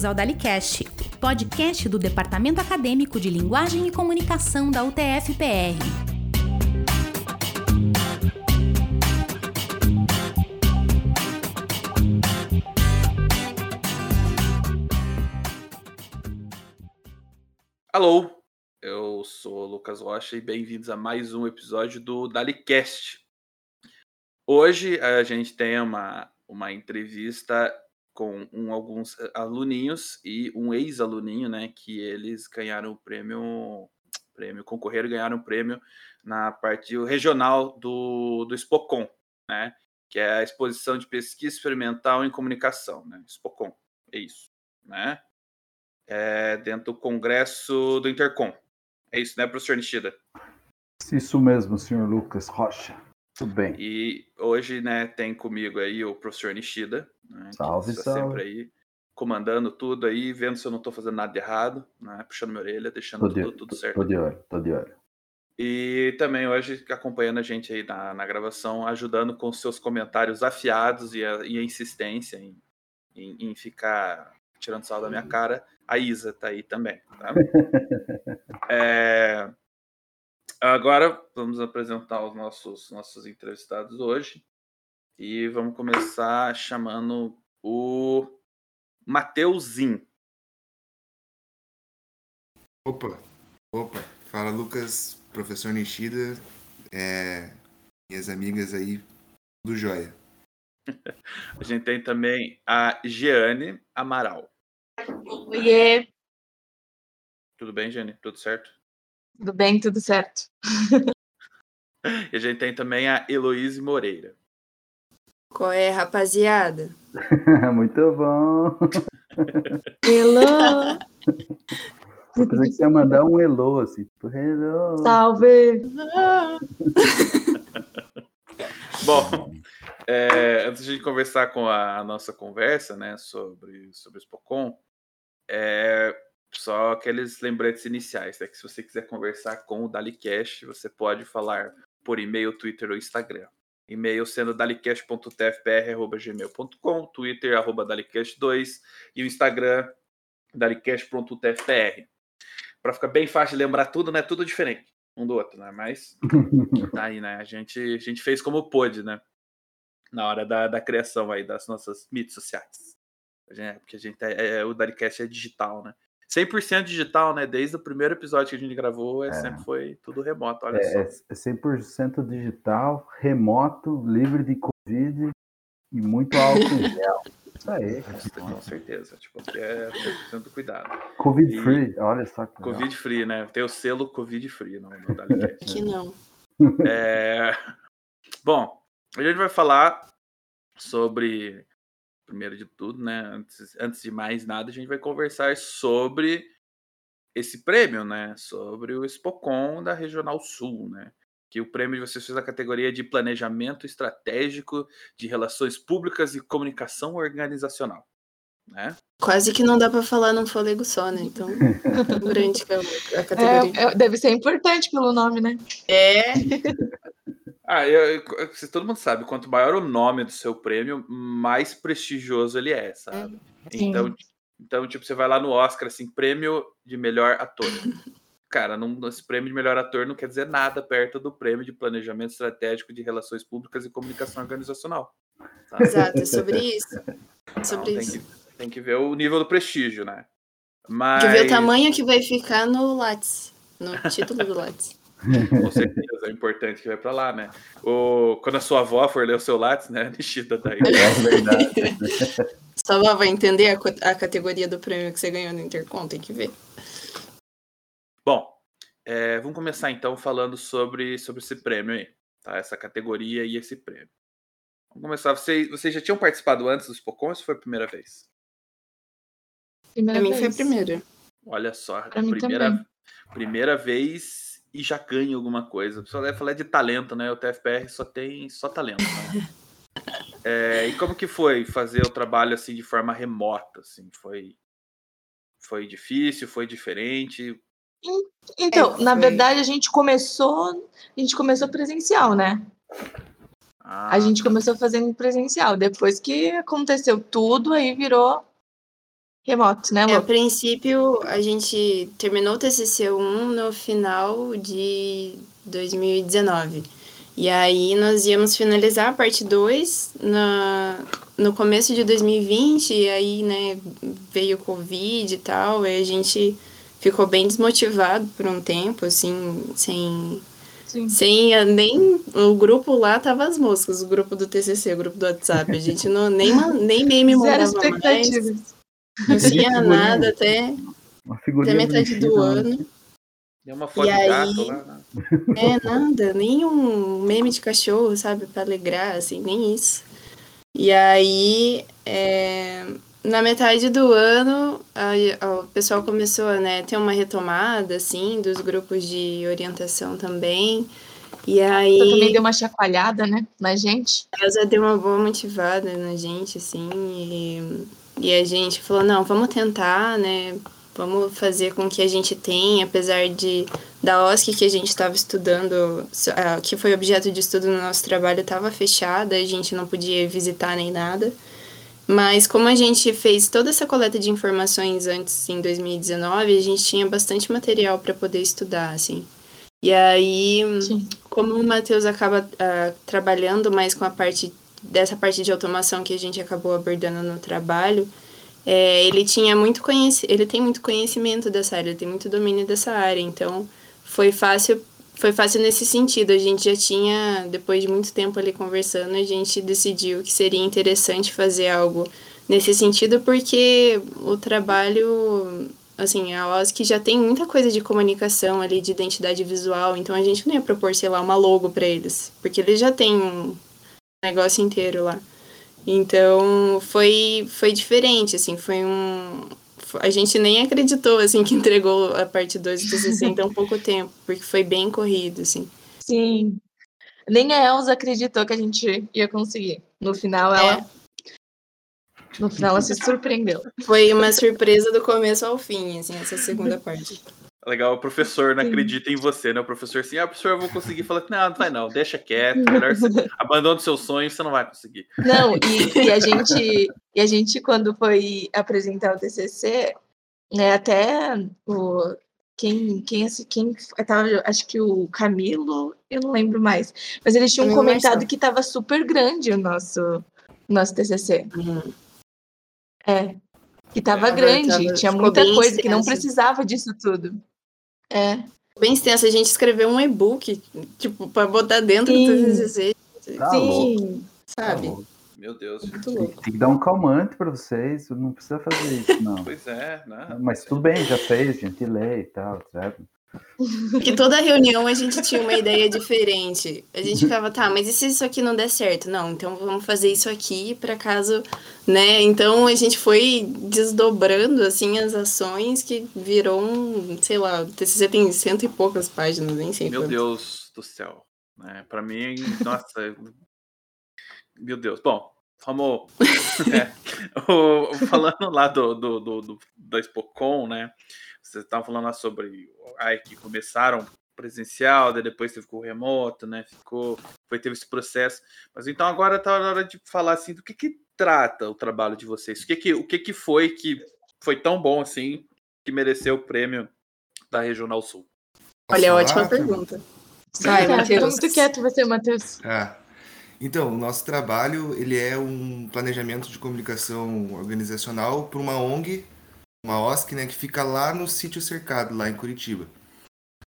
Bem-vindos ao DaliCast, podcast do Departamento Acadêmico de Linguagem e Comunicação da UTF-PR. Alô, eu sou Lucas Rocha e bem-vindos a mais um episódio do DaliCast. Hoje a gente tem uma, uma entrevista com um, alguns eh, aluninhos e um ex-aluninho, né, que eles ganharam o prêmio, prêmio concorreram e ganharam o prêmio na parte regional do, do Spocon, né, que é a exposição de pesquisa experimental em comunicação, né, Spocon, é isso, né, é dentro do congresso do Intercom, é isso, né, professor Nishida? Isso mesmo, senhor Lucas Rocha. Tudo bem. E hoje, né, tem comigo aí o professor Nishida, né, salve, tá salve. sempre aí comandando tudo aí, vendo se eu não estou fazendo nada de errado, né, puxando minha orelha, deixando tudo, tudo certo. Tô de olho, tô de olho. E também hoje acompanhando a gente aí na, na gravação, ajudando com seus comentários afiados e a, e a insistência em, em, em, ficar tirando sal da minha cara, a Isa tá aí também. Tá? é, Agora vamos apresentar os nossos, nossos entrevistados hoje. E vamos começar chamando o Mateuzinho. Opa, opa. Fala Lucas, professor Nishida, é, minhas amigas aí do Joia. a gente tem também a Jeane Amaral. Oiê. Tudo bem, Jeane? Tudo certo? Tudo bem, tudo certo. e a gente tem também a Heloíse Moreira. Qual é, rapaziada? Muito bom. Hello. Eu pensei que você ia mandar um hello, assim, tipo, hello. Salve. bom, é, antes de conversar com a, nossa conversa, né, sobre, sobre o Spocon, é, só aqueles lembretes iniciais, né? Que se você quiser conversar com o DaliCast, você pode falar por e-mail, Twitter ou Instagram. E-mail sendo dalicast.tfpr.gmail.com, Twitter, arroba dalicast2 e o Instagram, dalicast.tfpr. Para ficar bem fácil de lembrar tudo, né? Tudo diferente um do outro, né? Mas tá aí, né? A gente, a gente fez como pôde, né? Na hora da, da criação aí das nossas mídias sociais. Porque a gente é, é, o Dalicast é digital, né? 100% digital, né? Desde o primeiro episódio que a gente gravou, é, é. sempre foi tudo remoto, olha é, só. É 100% digital, remoto, livre de Covid e muito álcool em gel. Isso aí. Com certeza. Tipo, é tanto cuidado. Covid e... free, olha só. Que Covid free, né? Tem o selo Covid free no, no Que não. É... Bom, a gente vai falar sobre primeiro de tudo, né? Antes, antes de mais nada, a gente vai conversar sobre esse prêmio, né? Sobre o Spocon da Regional Sul, né? Que o prêmio de vocês fez a categoria de Planejamento Estratégico de Relações Públicas e Comunicação Organizacional. Né? Quase que não dá para falar num fôlego só, né? Então, grande que é a categoria. É, é, deve ser importante pelo nome, né? É. Ah, eu, eu, todo mundo sabe, quanto maior o nome do seu prêmio, mais prestigioso ele é, sabe? Então, então, tipo, você vai lá no Oscar, assim, prêmio de melhor ator. Cara, não, esse prêmio de melhor ator não quer dizer nada perto do prêmio de planejamento estratégico de relações públicas e comunicação organizacional. Sabe? Exato, é sobre isso. Sobre então, isso. Tem que, tem que ver o nível do prestígio, né? Mas... Tem que ver o tamanho que vai ficar no Lattes, no título do Lattes. Com certeza, é importante que vai para lá, né? O, quando a sua avó for ler o seu Lattes, né? Nishida daí. É verdade. Sua avó vai entender a, a, categoria do prêmio que você ganhou no Intercom, tem que ver. Bom, é, vamos começar então falando sobre, sobre esse prêmio aí, tá? Essa categoria e esse prêmio. Vamos começar. Vocês, vocês já tinham participado antes dos Pocon ou foi a primeira vez? Primeira pra mim foi a primeira. Olha só, pra primeira, primeira vez e já ganha alguma coisa. Só deve falar de talento, né? O TFPR só tem só talento. Né? é, e como que foi fazer o trabalho assim de forma remota? Assim, foi foi difícil, foi diferente? Então, é, na verdade, a gente começou, a gente começou presencial, né? Ah. A gente começou fazendo presencial. Depois que aconteceu tudo, aí virou remoto, né, É, a Lu? princípio, a gente terminou o TCC1 no final de 2019. E aí nós íamos finalizar a parte 2 na, no começo de 2020, e aí, né, veio o Covid e tal, e a gente ficou bem desmotivado por um tempo, assim, sem, Sim. sem nem o grupo lá tava as moscas, o grupo do TCC, o grupo do WhatsApp, a gente não nem nem meme mandava mais. Não tinha nada até Uma até figurinha metade do né? ano. Deu uma foto E de aí- gato lá. né? É, nada, nem um meme de cachorro, sabe, pra alegrar, assim, nem isso. E aí, é, na metade do ano, a- a- o pessoal começou a né, ter uma retomada, assim, dos grupos de orientação também. E aí, Você também deu uma chacoalhada, né, na gente. ela deu uma boa motivada na gente, assim, e, e a gente falou, não, vamos tentar, né, vamos fazer com que a gente tenha, apesar de da OSC que a gente estava estudando, que foi objeto de estudo no nosso trabalho, estava fechada, a gente não podia visitar nem nada. Mas como a gente fez toda essa coleta de informações antes, em 2019, a gente tinha bastante material para poder estudar, assim. E aí, Sim. como o Matheus acaba ah, trabalhando mais com a parte dessa parte de automação que a gente acabou abordando no trabalho, é, ele tinha muito conheci ele tem muito conhecimento dessa área, tem muito domínio dessa área, então foi fácil foi fácil nesse sentido. A gente já tinha, depois de muito tempo ali conversando, a gente decidiu que seria interessante fazer algo nesse sentido, porque o trabalho, assim, a OSC já tem muita coisa de comunicação ali, de identidade visual, então a gente não ia propor, sei lá, uma logo para eles, porque eles já têm negócio inteiro lá. Então, foi, foi diferente, assim, foi um... A gente nem acreditou, assim, que entregou a parte 2 do TCC em tão pouco tempo, porque foi bem corrido, assim. Sim. Nem a Elza acreditou que a gente ia conseguir. No final, ela. No final, ela se surpreendeu. Foi uma surpresa do começo ao fim, assim, essa segunda parte. Legal, o professor não Sim. acredita em você, né? O professor assim, ah, professor, eu vou conseguir. Fala, não, não vai não, deixa quieto, melhor você abandona os seus sonhos, você não vai conseguir. Não, e, e a gente, e a gente, quando foi apresentar o TCC, né, até o, quem, quem, assi- quem tava, acho que o Camilo, eu não lembro mais, mas eles tinham Camilo comentado Marçal. que estava super grande o nosso, nosso TCC. É, que estava Tava- grande, tava- tinha muita coisa que não precisava disso tudo. É, Bem extenso, a gente escreveu um e-book, tipo, pra botar dentro Sim. do TCC, Tá sim, Tá sabe? louco. Meu Deus. Muito Tem, louco. tem que dar um calmante pra vocês, não precisa fazer isso, não. Pois é, né? Mas tudo bem, já fez, gente lê e tal, certo? Porque toda reunião a gente tinha uma ideia diferente. A gente ficava, tá, mas e se isso aqui não der certo? Não, então vamos fazer isso aqui para caso, né? Então a gente foi desdobrando assim as ações que virou um, sei lá, TCC tem cento e poucas páginas, nem sei. Meu quantas. Deus do céu. Né? Pra mim, nossa. Meu Deus. Bom, vamos. é, falando lá do, do, do, do- da Expocom, né? Vocês estavam falando lá sobre ai, que começaram presencial, daí depois teve o remoto, né? Ficou, foi teve esse processo. Mas então agora tá na hora de falar assim do que que trata o trabalho de vocês. O que que, o que que foi que foi tão bom assim que mereceu o prêmio da Regional Sul? Posso Olha, falar? ótima pergunta. Vai, Tá, Matheus. Muito quieto você, Matheus. Ah, então, o nosso trabalho ele é um planejamento de comunicação organizacional para uma ONG, uma OSC, né, que fica lá no sítio cercado, lá em Curitiba.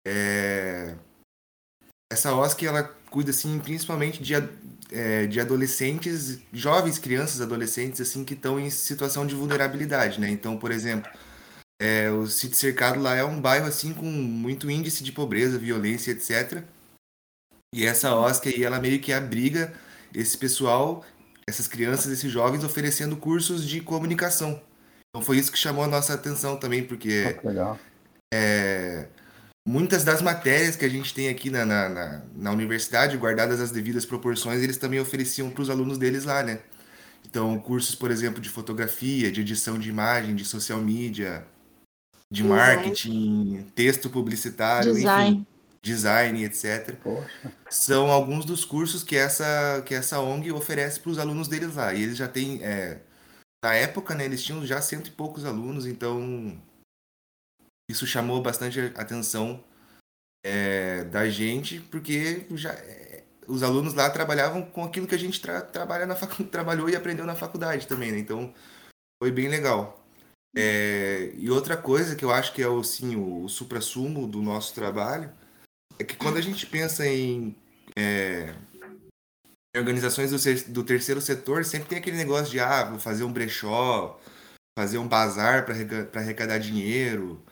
É, Essa OSC ela cuida assim, principalmente de, é, de adolescentes, jovens crianças, adolescentes assim que estão em situação de vulnerabilidade, né? Então, por exemplo, é, o sítio cercado lá é um bairro assim com muito índice de pobreza, violência, etc. E essa OSC aí, ela meio que abriga esse pessoal, essas crianças, esses jovens, oferecendo cursos de comunicação. Então foi isso que chamou a nossa atenção também, porque legal. é, muitas das matérias que a gente tem aqui na, na, na, na universidade, guardadas as devidas proporções, eles também ofereciam para os alunos deles lá, né? Então, cursos, por exemplo, de fotografia, de edição de imagem, de social media, de Design. marketing, texto publicitário, enfim, Design. design, etc Poxa, são alguns dos cursos que essa, que essa ONG oferece para os alunos deles lá. E eles já têm é, na época, né, eles tinham já cento e poucos alunos, então isso chamou bastante atenção é, da gente, porque já é, os alunos lá trabalhavam com aquilo que a gente tra trabalha na trabalhou e aprendeu na faculdade também, né? Então foi bem legal. É, e outra coisa que eu acho que é o, sim, o, o supra-sumo do nosso trabalho é que quando a gente pensa em, é, em organizações do, do, terceiro setor, sempre tem aquele negócio de ah, vou fazer um brechó, fazer um bazar para arrecadar dinheiro,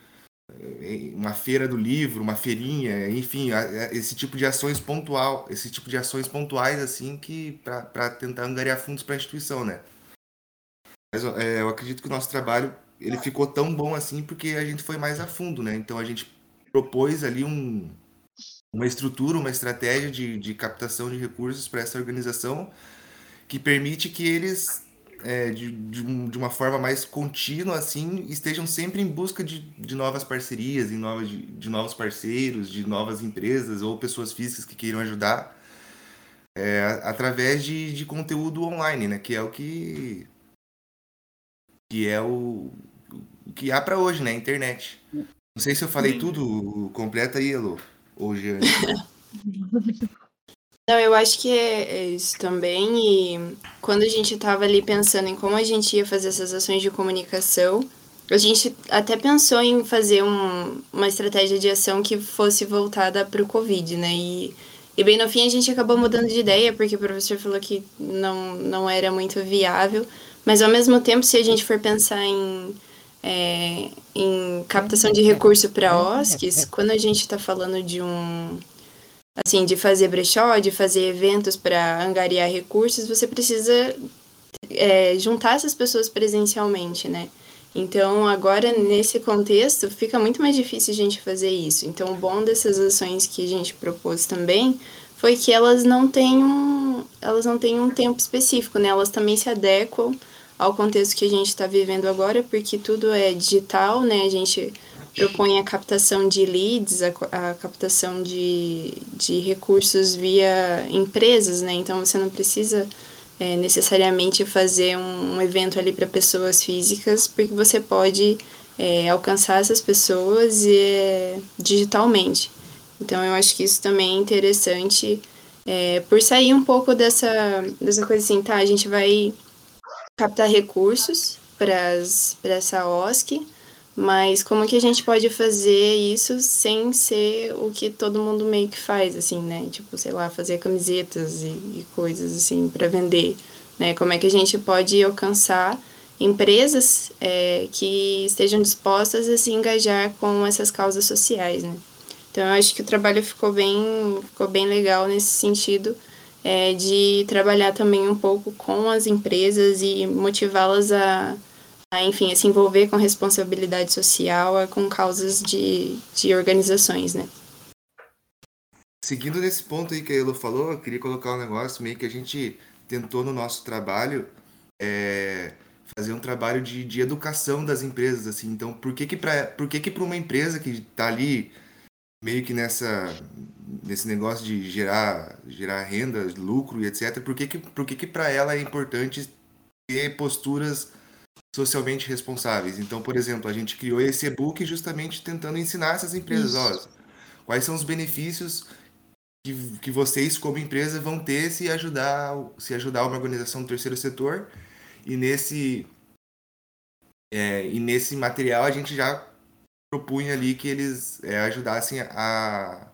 é, uma feira do livro, uma feirinha, enfim, esse tipo de ações pontual, esse tipo de ações pontuais assim que para tentar angariar fundos para a instituição, né? Mas é, eu acredito que o nosso trabalho ele ficou tão bom assim porque a gente foi mais a fundo, né? Então a gente propôs ali um, uma estrutura, uma estratégia de, de captação de recursos para essa organização que permite que eles, é, de, de, de, uma forma mais contínua, assim, estejam sempre em busca de, de novas parcerias, em novas, de, de novos parceiros, de novas empresas ou pessoas físicas que queiram ajudar é, através de, de conteúdo online, né? Que é o que que é o, que há para hoje, né? Internet. Não sei se eu falei Sim. tudo, completa aí, Elo. Hoje. Não, eu acho que é, é, isso também. E quando a gente estava ali pensando em como a gente ia fazer essas ações de comunicação, a gente até pensou em fazer um, uma estratégia de ação que fosse voltada para o Covid, né? E, e bem no fim a gente acabou mudando de ideia, porque o professor falou que não, não era muito viável. Mas ao mesmo tempo, se a gente for pensar em é, em captação de recurso para OSCs, quando a gente está falando de um assim de fazer brechó, de fazer eventos para angariar recursos, você precisa é, juntar essas pessoas presencialmente, né? Então, agora, nesse contexto, fica muito mais difícil a gente fazer isso. Então, o bom dessas ações que a gente propôs também foi que elas não têm um, elas não têm um tempo específico, né? Elas também se adequam ao contexto que a gente está vivendo agora, porque tudo é digital, né? A gente propõe a captação de leads, a, a captação de, de recursos via empresas, né? Então você não precisa é, necessariamente fazer um, um evento ali para pessoas físicas, porque você pode é, alcançar essas pessoas é, digitalmente. Então eu acho que isso também é interessante é, por sair um pouco dessa, dessa coisa assim, tá? A gente vai captar recursos para essa OSC, mas como que a gente pode fazer isso sem ser o que todo mundo meio que faz, assim, né? Tipo, sei lá, fazer camisetas e, e coisas assim para vender, né? Como é que a gente pode alcançar empresas é, que estejam dispostas a se engajar com essas causas sociais, né? Então, eu acho que o trabalho ficou bem, ficou bem legal nesse sentido, é, de trabalhar também um pouco com as empresas e motivá-las a, a, enfim, a se envolver com responsabilidade social, com causas de, de organizações, né? Seguindo nesse ponto aí que a Elo falou, eu queria colocar um negócio meio que a gente tentou no nosso trabalho é, fazer um trabalho de, de educação das empresas, assim. Então, por que que para uma empresa que está ali meio que nessa nesse negócio de gerar gerar renda, lucro e etc. Por que que por que que para ela é importante ter posturas socialmente responsáveis? Então, por exemplo, a gente criou esse e-book justamente tentando ensinar essas empresas, ó, quais são os benefícios que, que vocês como empresa vão ter se ajudar se ajudar uma organização do terceiro setor e nesse é, e nesse material a gente já propunha ali que eles é, ajudassem a,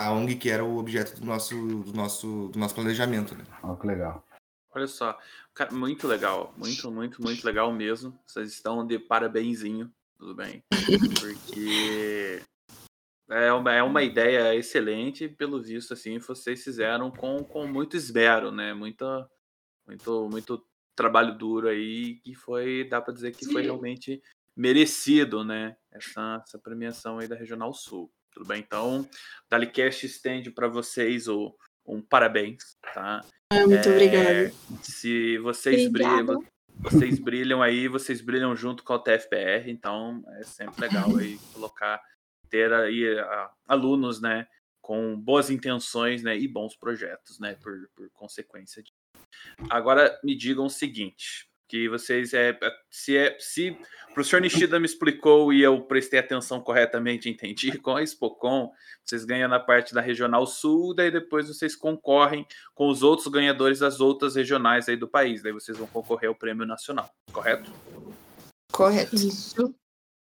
a ONG que era o objeto do nosso, do nosso, do nosso planejamento. Né? Oh, que legal. Olha só, muito legal, muito, muito, muito legal mesmo. Vocês estão de parabenzinho, tudo bem? Porque é uma, é uma ideia excelente, pelo visto, assim, vocês fizeram com, com muito esmero, né? Muita, muito, muito trabalho duro aí, que foi, dá para dizer que Sim. foi realmente merecido, né? Essa, essa premiação aí da Regional Sul. Tudo bem? Então, Dalicast estende para vocês o, um parabéns, tá? Ah, muito é, obrigada. Se vocês brilham, vocês brilham aí, vocês brilham junto com o TFPR, então é sempre legal aí colocar, ter aí a, alunos, né, com boas intenções, né, e bons projetos, né, por, por consequência. De... Agora me digam o seguinte, que vocês é se é se o professor Nishida me explicou e eu prestei atenção corretamente, entendi, com a Expocom, vocês ganham na parte da regional sul, daí depois vocês concorrem com os outros ganhadores das outras regionais aí do país, daí vocês vão concorrer ao prêmio nacional, correto? Correto. Isso.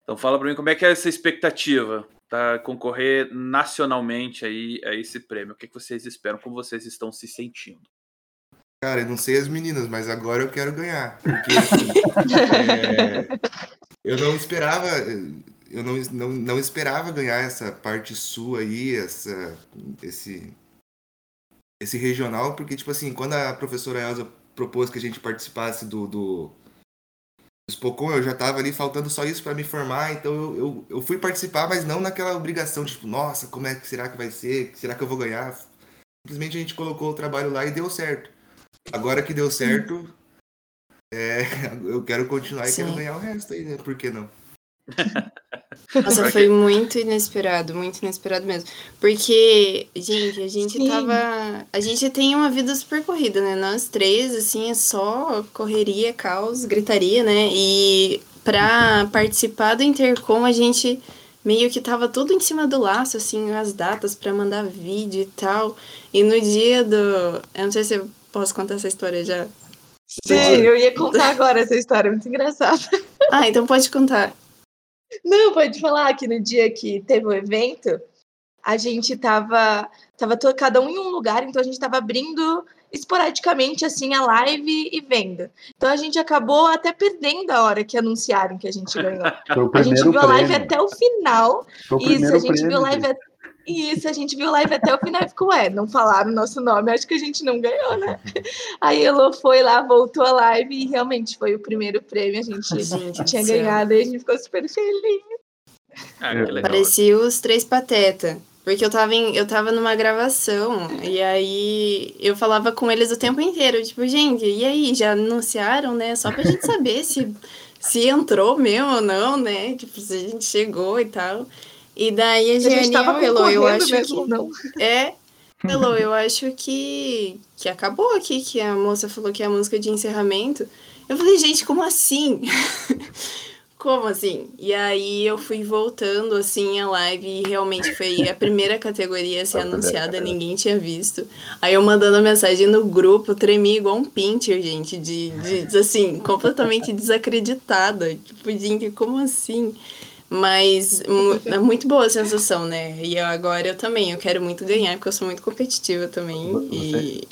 Então fala para mim como é que é essa expectativa para concorrer nacionalmente aí a esse prêmio. O que, que vocês esperam? Como vocês estão se sentindo? Cara, eu não sei as meninas, mas agora eu quero ganhar. Porque assim, é, eu não esperava, eu não, não, não esperava ganhar essa parte sul aí, essa, esse, esse regional, porque, tipo assim, quando a professora Elza propôs que a gente participasse do, do, do Spocon, eu já tava ali faltando só isso para me formar, então eu, eu, eu fui participar, mas não naquela obrigação, tipo, nossa, como é que será que vai ser? Será que eu vou ganhar? Simplesmente a gente colocou o trabalho lá e deu certo. Agora que deu certo, é, eu quero continuar e Sim. quero ganhar o resto aí, né? Por que não? Nossa, foi muito inesperado, muito inesperado mesmo. Porque, gente, a gente Sim. tava. A gente tem uma vida super corrida, né? Nós três, assim, é só correria, caos, gritaria, né? E pra participar do Intercom, a gente meio que tava tudo em cima do laço, assim, as datas pra mandar vídeo e tal. E no dia do. Eu não sei se eu posso contar essa história já. Sim, eu ia contar agora essa história, muito engraçada. Ah, então pode contar. Não, pode falar que no dia que teve o evento, a gente tava, tava to- cada um em um lugar, então a gente tava abrindo esporadicamente assim a live e vendo. Então a gente acabou até perdendo a hora que anunciaram que a gente ganhou. A gente viu a live prêmio. até o final. Foi o Isso, a gente prêmio, viu live gente. Até. Isso, a gente viu live até o final e ficou, ué, não falaram o nosso nome, acho que a gente não ganhou, né? Aí Elo foi lá, voltou a live e realmente foi o primeiro prêmio, a gente Gente, tinha ganhado e a gente ficou super feliz. Ah, que legal. Parecia os três pateta. Porque eu tava, em, eu tava numa gravação e aí eu falava com eles o tempo inteiro, tipo, gente, e aí, já anunciaram, né? Só pra gente saber se, se entrou mesmo ou não, né? Tipo, se a gente chegou e tal. E daí a gente tava "Ô, Elo, eu acho mesmo, que... não. É, Elo, eu acho que, que acabou aqui, que a moça falou que é a música de encerramento. Eu falei, gente, como assim? Como assim? E aí eu fui voltando assim a live e realmente foi a primeira categoria a ser anunciada, ninguém tinha visto. Aí eu mandando mensagem no grupo, tremi igual um pincher, gente, de, de assim, completamente desacreditada. Tipo, gente, como assim? Mas é muito boa a sensação, né? E eu- agora eu também, eu quero muito ganhar, porque eu sou muito competitiva também. Você- E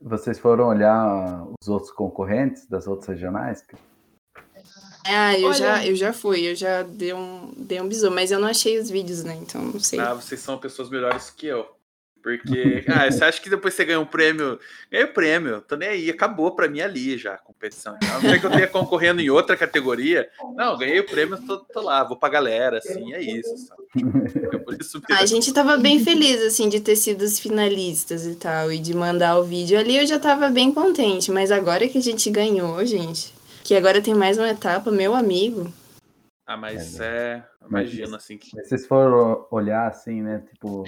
Vocês foram olhar os outros concorrentes das outras regionais? ah, eu Olha- já, eu já fui, eu já dei um, dei um bisu, mas eu não achei os vídeos, né? Então não sei. Ah, vocês são pessoas melhores que eu. Porque, ah, você acha que depois você ganha um prêmio? Ganhei o prêmio, tô nem aí, acabou pra mim ali já a competição. A não ser que eu tenha concorrendo em outra categoria. Não, ganhei o prêmio, tô, tô lá, vou pra galera, assim, é isso. sabe? É por isso. A gente tava bem feliz, assim, de ter sido os finalistas e tal, e de mandar o vídeo ali, eu já tava bem contente. Mas agora que a gente ganhou, gente, que agora tem mais uma etapa, meu amigo. Ah, mas é. Imagina assim que. Mas vocês foram olhar assim, né? Tipo.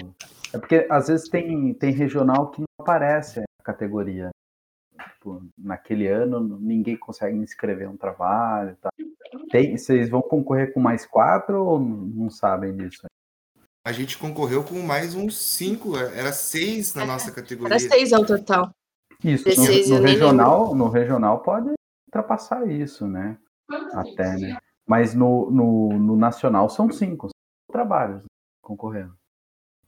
É porque às vezes tem, tem regional que não aparece a categoria. Tipo, naquele ano ninguém consegue inscrever um trabalho e tal. Tem, vocês vão concorrer com mais quatro ou não sabem disso? A gente concorreu com mais uns cinco, era seis na nossa categoria. Era seis ao total. Isso, no, no regional, no regional pode ultrapassar isso, né? Até, né? Mas no, no, no nacional são cinco, cinco trabalhos concorrendo.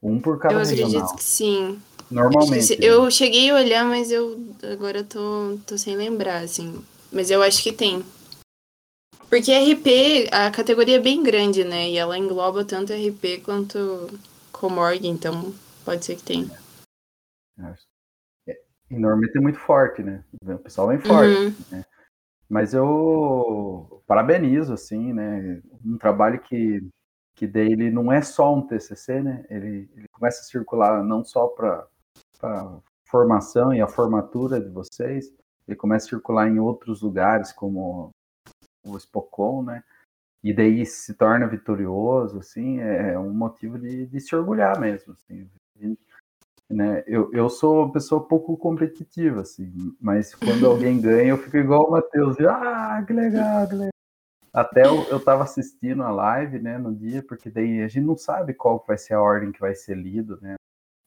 Um por cada eu acredito regional. que sim. Normalmente. né? Eu cheguei a olhar, mas eu agora tô, tô sem lembrar, assim. Mas eu acho que tem. Porque RP, a categoria é bem grande, né? E ela engloba tanto RP quanto Comorg, então pode ser que tenha. É, E normalmente é muito forte, né? O pessoal vem forte. Uhum. Mas eu parabenizo, assim, né? Um trabalho que, que daí ele não é só um TCC, né? Ele, ele começa a circular não só para formação e a formatura de vocês, ele começa a circular em outros lugares, como o Spocon, né? E daí se torna vitorioso, assim, é um motivo de, de se orgulhar mesmo, assim. Né? Eu, eu sou uma pessoa pouco competitiva, assim, mas quando alguém ganha, eu fico igual o Matheus. Ah, que legal, que legal. Até eu, eu tava assistindo a live, né, no dia, porque daí a gente não sabe qual vai ser a ordem que vai ser lido, né?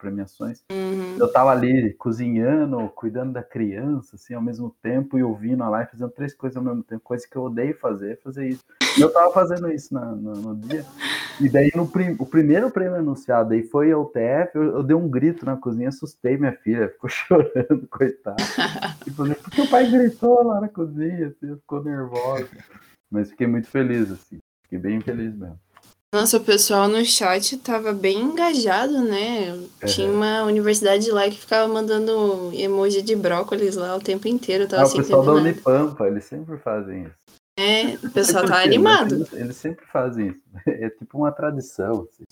Premiações. Uhum. Eu tava ali cozinhando, cuidando da criança, assim, ao mesmo tempo, e ouvindo a live, fazendo três coisas ao mesmo tempo, coisa que eu odeio fazer, fazer isso. E eu tava fazendo isso na, no, no dia. E daí no prim, o primeiro prêmio anunciado aí foi o TF, eu, eu, dei um grito na cozinha, assustei minha filha, ficou chorando, coitada. tipo, porque o pai gritou lá na cozinha, assim, ficou nervosa. Mas fiquei muito feliz, assim. Fiquei bem feliz mesmo. Nossa, o pessoal no chat tava bem engajado, né? Tinha uma universidade lá que ficava mandando emoji de brócolis lá o tempo inteiro. Tava Ah, o pessoal da. Unipampa, eles sempre fazem isso. É, o pessoal tá animado. Eles, eles sempre fazem isso. É tipo uma tradição. Assim.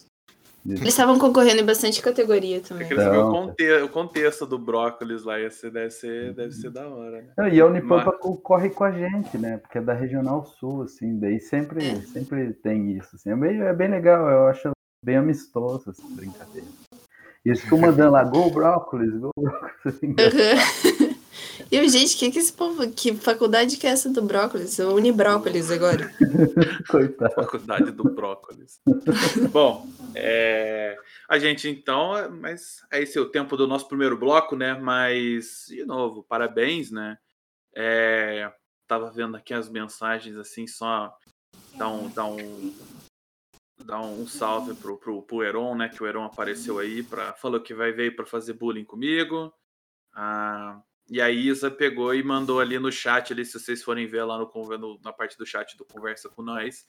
Eles estavam concorrendo em bastante categoria É também. que eles viram o, Então, conte- o contexto do brócolis lá, esse deve ser, deve ser da hora, né? Não, E a Unipampa corre com a gente, né? Porque é da Regional Sul, assim, daí sempre, É. sempre tem isso. Assim. É, bem, é bem legal, eu acho bem amistoso essa brincadeira. E eles ficam mandando lá, gol brócolis, gol brócolis. assim, Uhum. E eu, gente, que que esse povo. Que faculdade que é essa do brócolis? Eu uni brócolis agora. Coitado. Faculdade do brócolis. Bom, é, a gente então, é- mas é esse o tempo do nosso primeiro bloco, né? Mas, de novo, parabéns, né? É, tava vendo aqui as mensagens assim, só dar um, dar um, dar um salve pro, pro, pro Heron, né? Que o Heron apareceu aí, pra, falou que vai vir para fazer bullying comigo. Ah, e a Isa pegou e mandou ali no chat, ali, se vocês forem ver lá no, no- na parte do chat do Conversa com Nós,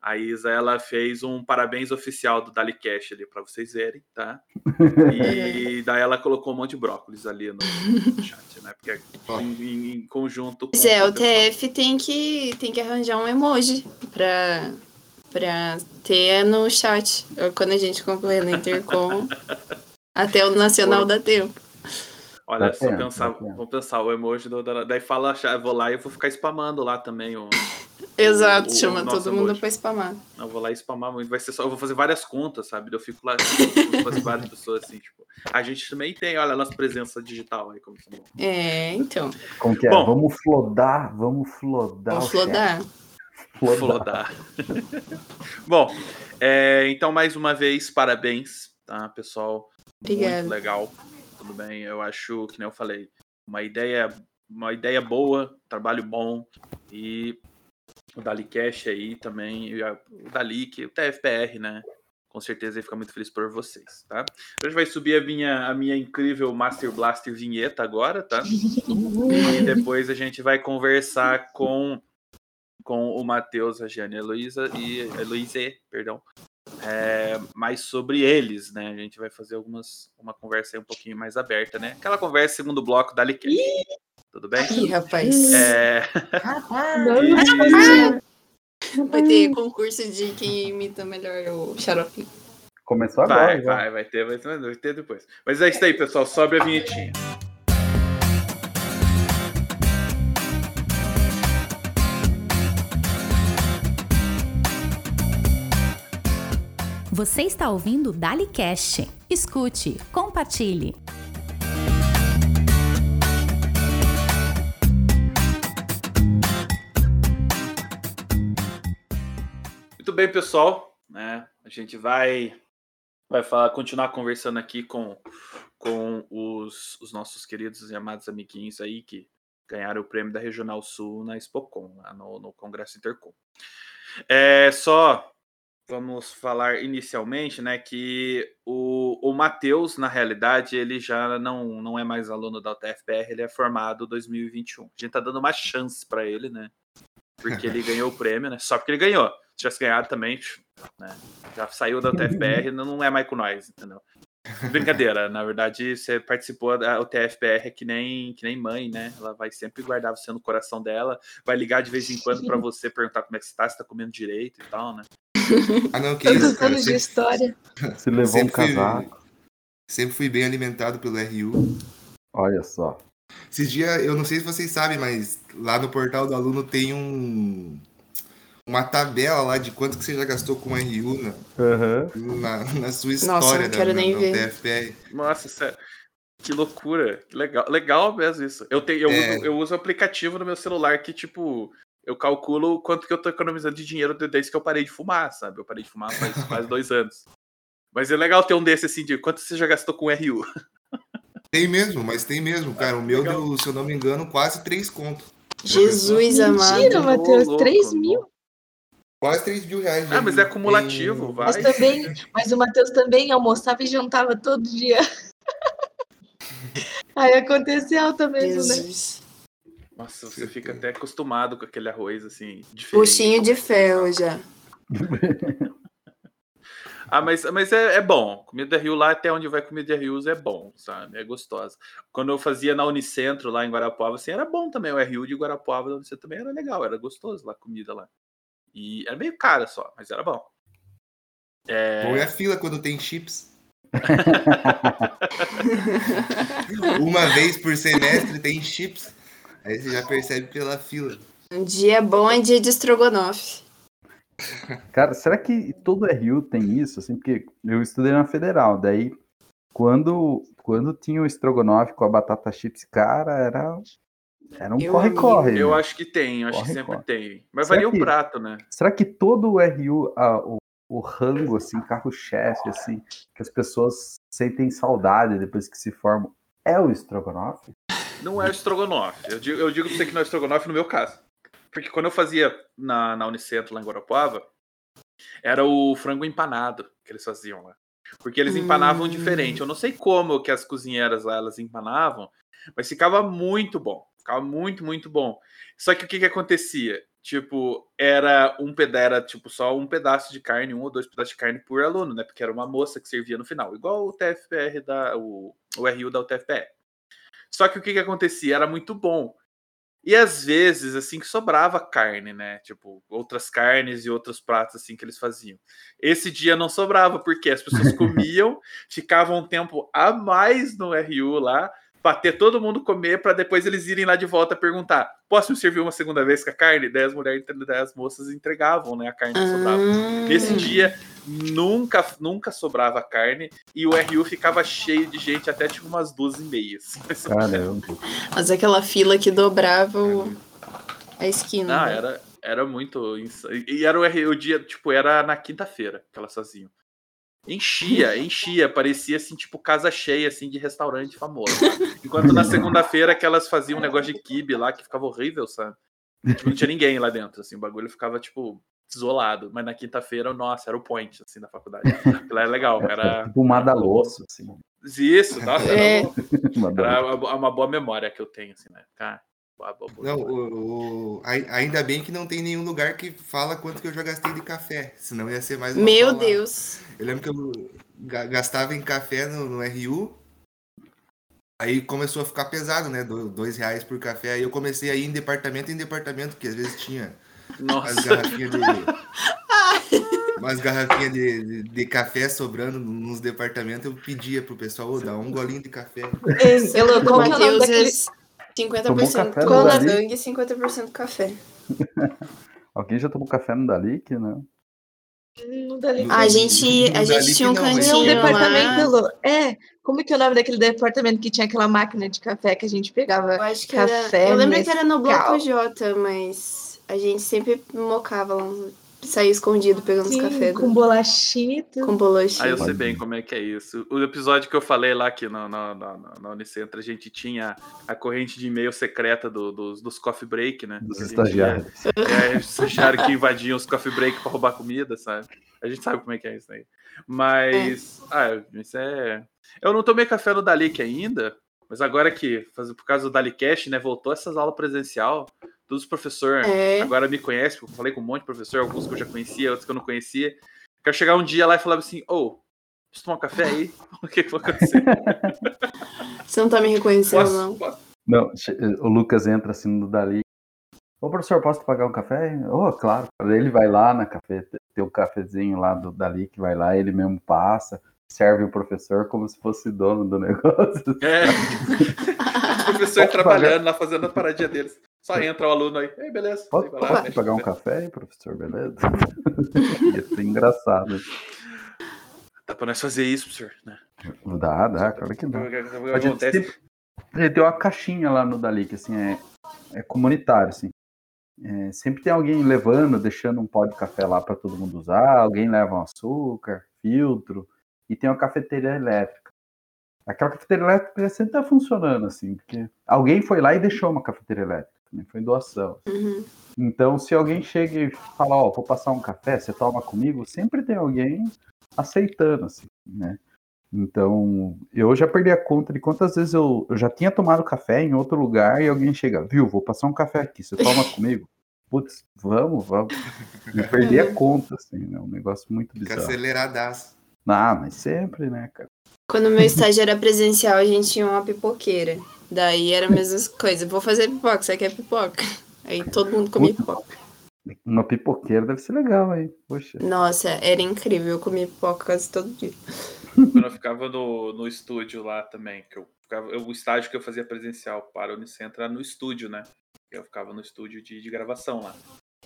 a Isa ela fez um parabéns oficial do Dalicast ali para vocês verem, tá? E daí ela colocou um monte de brócolis ali no, no chat, né? Porque é em, em- em conjunto com Pois é, o. TF tem que, tem que arranjar um emoji pra, pra ter no chat. Quando a gente concorrer no Intercom, até o Nacional dá tempo. Olha, Tá só pensar, tá vou pensar o emoji do, da- daí fala, eu vou lá e eu vou ficar spamando lá também o, Exato, o chama nosso todo mundo emoji. pra spamar. Eu vou lá e spamar muito. Vai ser só. Eu vou fazer várias contas, sabe? Eu fico lá, tipo, fazer várias pessoas assim, tipo. A gente também tem, olha, a nossa presença digital aí, como se É, então. Como que é? Bom. vamos flodar, vamos flodar. Vamos o flodar. Flodar. flodar. Bom, é, então mais uma vez, parabéns, tá, pessoal? Obrigada. Muito legal. Tudo bem. Eu acho, que nem eu falei, uma ideia, uma ideia boa, trabalho bom e o Dalicast aí também, a- o Dalic, o TFPR, né? Com certeza ele fica muito feliz por vocês, tá? Hoje vai subir a minha, a minha incrível Master Blaster vinheta agora, tá? E depois a gente vai conversar com, com o Matheus, a Giane e a Heloísa, e a perdão, é, mais sobre eles, né? A gente vai fazer algumas, uma conversa aí um pouquinho mais aberta, né? Aquela conversa segundo bloco da Alicast. Tudo bem? Ih, rapaz. É, Hum. Vai ter concurso de quem imita melhor o xarope. Começou agora. vai, já. vai, vai ter, vai ter, vai ter depois. Mas é isso aí, pessoal. Sobe a vinhetinha. Você está ouvindo o DaliCast. Escute, compartilhe. Muito bem, pessoal. Né? A gente vai, vai falar, continuar conversando aqui com, com os, os nossos queridos e amados amiguinhos aí que ganharam o prêmio da Regional Sul na Expocom, lá no, no Congresso Intercom. É só vamos falar inicialmente, né, que o, o Matheus, na realidade, ele já não, não é mais aluno da UTFPR, ele é formado em 2021. A gente tá dando uma chance para ele, né? Porque ele ganhou o prêmio, né? Só porque ele ganhou. Se tivesse ganhado também, né? Já saiu da UTFPR, não é mais com nós, entendeu? Brincadeira, na verdade, você participou da UTFPR é que nem, que nem mãe, né? Ela vai sempre guardar você no coração dela, vai ligar de vez em quando para você perguntar como é que você tá, se tá comendo direito e tal, né? Ah, não, que Todos isso, os cara. anos de Sempre, história. Se levou um sempre fui, casaco. sempre fui bem alimentado pelo RU. Olha só. Esses dias, eu não sei se vocês sabem, mas lá no portal do aluno tem um uma tabela lá de quanto que você já gastou com o RU na, Aham. na, na sua Nossa, história não quero da, nem na, ver. na TFPR. Nossa, sério. Que loucura, que legal. Legal mesmo isso. Eu, tenho, eu, É. uso, eu uso um aplicativo no meu celular que, tipo, eu calculo quanto que eu tô economizando de dinheiro desde que eu parei de fumar, sabe? Eu parei de fumar faz quase dois anos. Mas é legal ter um desse assim, de quanto você já gastou com RU? Tem mesmo, mas tem mesmo, cara. O meu Legal. deu, se eu não me engano, quase 3 conto. Jesus amado. Mentira, Matheus, louco, 3 mil. Quase 3 mil reais. Ah, mas é acumulativo, em- vai. Mas também, mas o Matheus também almoçava e jantava todo dia. Aí aconteceu também, né? Nossa, você fica até acostumado com aquele arroz, assim, diferente. Puxinho de ferro já. Ah, mas, mas é, é bom. Comida Rio lá, até onde vai comida Rios é bom, sabe? É gostosa. Quando eu fazia na Unicentro, lá em Guarapuava, assim, era bom também. O RU de Guarapuava da Unicentro também era legal, era gostoso lá, a comida lá. E era meio cara só, mas era bom. É, Bom é a fila quando tem chips. Uma vez por semestre tem chips. Aí você já percebe pela fila. Um dia bom é dia de estrogonofe. Cara, será que todo RU tem isso? Assim, porque eu estudei na Federal, daí quando, quando tinha o estrogonofe com a batata chips, cara, era, era um corre-corre. eu né? acho que tem, eu acho que Corre, sempre corre. tem. Mas Será varia que- o prato, né? Será que todo o RU, ah, o, o rango, assim, carro-chefe, assim, que as pessoas sentem saudade depois que se formam, é o estrogonofe? Não é o estrogonofe. Eu digo, eu digo pra você que não é estrogonofe no meu caso. Porque quando eu fazia na, na Unicentro, lá em Guarapuava, era o frango empanado que eles faziam lá. Porque eles empanavam Hum. diferente. Eu não sei como que as cozinheiras lá elas empanavam, mas ficava muito bom. Ficava muito, muito bom. Só que o que que acontecia? Tipo, era um pedaço, era tipo só um pedaço de carne, um ou dois pedaços de carne por aluno, né? Porque era uma moça que servia no final, igual o TFPR da o, o RU da UTFPR. Só que o que que acontecia? Era muito bom. E às vezes, assim, que sobrava carne, né? Tipo, outras carnes e outros pratos, assim, que eles faziam. Esse dia não sobrava, porque as pessoas comiam, ficavam um tempo a mais no RU lá, pra ter todo mundo comer, pra depois eles irem lá de volta perguntar: posso me servir uma segunda vez com a carne? Daí as mulheres, daí as moças entregavam, né? A carne que sobrava. Ah, Nesse dia, nunca, nunca sobrava carne e o RU ficava cheio de gente até tipo umas duas e meias. Caramba. Mas aquela fila que dobrava o- a esquina. Não, né? era, era muito. insa- E era o, RU, o dia, tipo, era na quinta-feira que elas faziam. Enchia, enchia, parecia assim, tipo, casa cheia, assim, de restaurante famoso. Enquanto na segunda-feira que elas faziam um negócio de kibe lá que ficava horrível, sabe? Tipo, não tinha ninguém lá dentro, assim, o bagulho ficava, tipo, isolado. Mas na quinta-feira, nossa, era o point, assim, da faculdade. Aquilo era legal, era. Tipo um madaloço, assim. Isso, nossa, É. era, uma, uma boa memória que eu tenho, assim, né? Cara, boa, boa, boa Não, o, o- ai- ainda bem que não tem nenhum lugar que fala quanto que eu já gastei de café. Senão ia ser mais Meu. Deus. Eu lembro que eu ga- gastava em café no, no RU. Aí começou a ficar pesado, né? do- Dois reais por café. Aí eu comecei a ir em departamento em departamento, que às vezes tinha as Nossa, garrafinhas de. umas garrafinhas de, de, de café sobrando nos departamentos. Eu pedia pro pessoal, ô, dá um golinho de café. Elô, Do qual que é o nome Matheus daquele... é 50% Tomou café no cola e 50% café. Alguém já tomou café no Dalic, né? Nem- Ah, a gente, a No gente tinha um não, cantinho departamento, lá. É, como é que é o nome daquele departamento que tinha aquela máquina de café que a gente pegava? Eu acho que era. Café, Eu lembro que era no bloco J, mas a gente sempre mocava lá, saía escondido pegando os Sim, cafés com bolachito. com bolachinha. Aí eu sei bem como é que é isso. O episódio que eu falei lá que na, na, na, na Unicentro a gente tinha a corrente de e-mail secreta do- dos, dos coffee break, né? Dos estagiários. É, os estagiários que invadiam os coffee break pra roubar comida, sabe? A gente sabe como é que é isso aí. Mas. Ah, isso é. Eu não tomei café no Dalic ainda, mas agora que, por causa do Dalicast, né, voltou essas aulas presencial, todos os professores É. agora me conhecem, porque eu falei com um monte de professor, alguns que eu já conhecia, outros que eu não conhecia. Quero chegar um dia lá e falar assim, ô, preciso tomar um café aí? O que, que vai acontecer? Você não tá me reconhecendo, Posso? não. Posso? Não, o Lucas entra assim no Dali. Ô, professor, posso pagar um café? Ô, claro. Daí Ele vai lá na café, tem um cafezinho lá do Dali que vai lá, ele mesmo passa, serve o professor como se fosse dono do negócio. É. Os professores Pode trabalhando lá, fazendo a paradinha deles. Só entra o aluno aí, ei, beleza. Pode, posso lá, pagar um café aí, professor, beleza? Ia ser engraçado. Dá pra nós fazer isso, professor, né? Dá, dá, claro que dá. A gente sempre- é, tem uma caixinha lá no Dali, que assim, é, é comunitário, assim. É, sempre tem alguém levando, deixando um pó de café lá para todo mundo usar, alguém leva um açúcar, filtro, e tem uma cafeteria elétrica. Aquela cafeteria elétrica sempre tá funcionando, assim, porque alguém foi lá e deixou uma cafeteria elétrica, foi doação. Uhum. Então, se alguém chega e fala, ó, vou passar um café, você toma comigo, sempre tem alguém aceitando, assim, né? Então, eu já perdi a conta de quantas vezes eu, eu já tinha tomado café em outro lugar e alguém chega, viu, vou passar um café aqui, você toma comigo? Putz, vamos, vamos. Eu perdi a conta, assim, né? Um negócio muito Fica bizarro. aceleradaço. Ah, mas sempre, né, cara? Quando meu estágio era presencial, a gente tinha uma pipoqueira. Daí era a mesma coisa. Vou fazer pipoca, você quer pipoca? Aí todo mundo comia pipoca. Uma pipoqueira deve ser legal, hein? Poxa. Nossa, era incrível. Eu comia pipoca quase todo dia. Quando eu ficava no, no estúdio lá também, que eu ficava, eu- o estágio que eu fazia presencial para a Unicentro era no estúdio, né? Eu ficava no estúdio de, de gravação lá.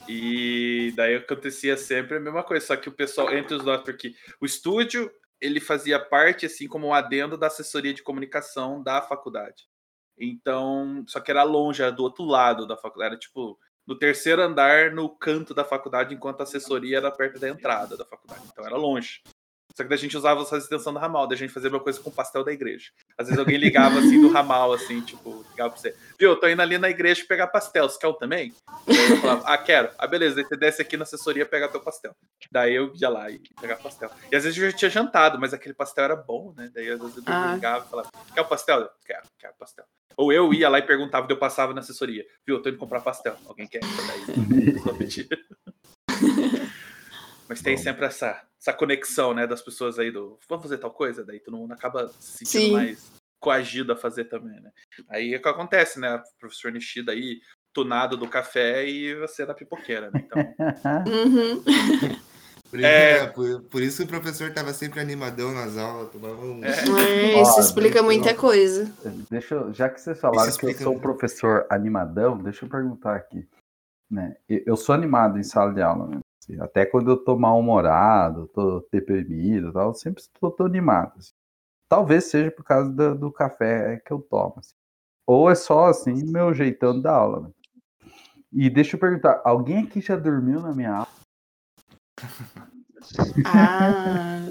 E daí acontecia sempre a mesma coisa, só que o pessoal, entre os nós, porque o estúdio, ele fazia parte, assim, como um adendo da assessoria de comunicação da faculdade. Então, só que era longe, era do outro lado da faculdade, era tipo no terceiro andar, no canto da faculdade, enquanto a assessoria era perto da entrada da faculdade. Então era longe. Só que a gente usava essa extensão do ramal, daí a gente fazia uma coisa com o pastel da igreja. Às vezes alguém ligava assim do ramal, assim, tipo, ligava pra você. Viu, tô indo ali na igreja pegar pastel, você quer um também? Daí eu falava, ah, quero. Ah, beleza, daí você desce aqui na assessoria pegar teu pastel. Daí eu ia lá e pegar pastel. E às vezes eu já tinha jantado, mas aquele pastel era bom, né? Daí às vezes eu Ah. ligava e falava, quer o pastel? Eu, quero, quero pastel. Ou eu ia lá e perguntava, eu passava na assessoria. Viu, eu tô indo comprar pastel. Alguém quer? Daí eu. Mas tem Bom. sempre essa, essa conexão, né, das pessoas aí do vamos fazer tal coisa, daí todo mundo acaba se sentindo Sim. mais coagido a fazer também, né? Aí é o que acontece, né? O professor Nishida aí, tunado do café e você da pipoqueira, né? Então, Uhum. Por, É. é, por, por isso que o professor tava sempre animadão nas aulas, tomava um. É. É, isso Ó, explica eu- muita coisa. Deixa eu, já que vocês falaram Isso que eu sou um professor animadão, deixa eu perguntar aqui. Né? Eu eu sou animado em sala de aula, né? Assim, Até quando eu tô mal-humorado, tô deprimido e tal, eu sempre tô, tô animado. assim. Talvez seja por causa do, do café que eu tomo. assim. Ou é só assim, meu jeitão da aula. né? E deixa eu perguntar, alguém aqui já dormiu na minha aula? Ah.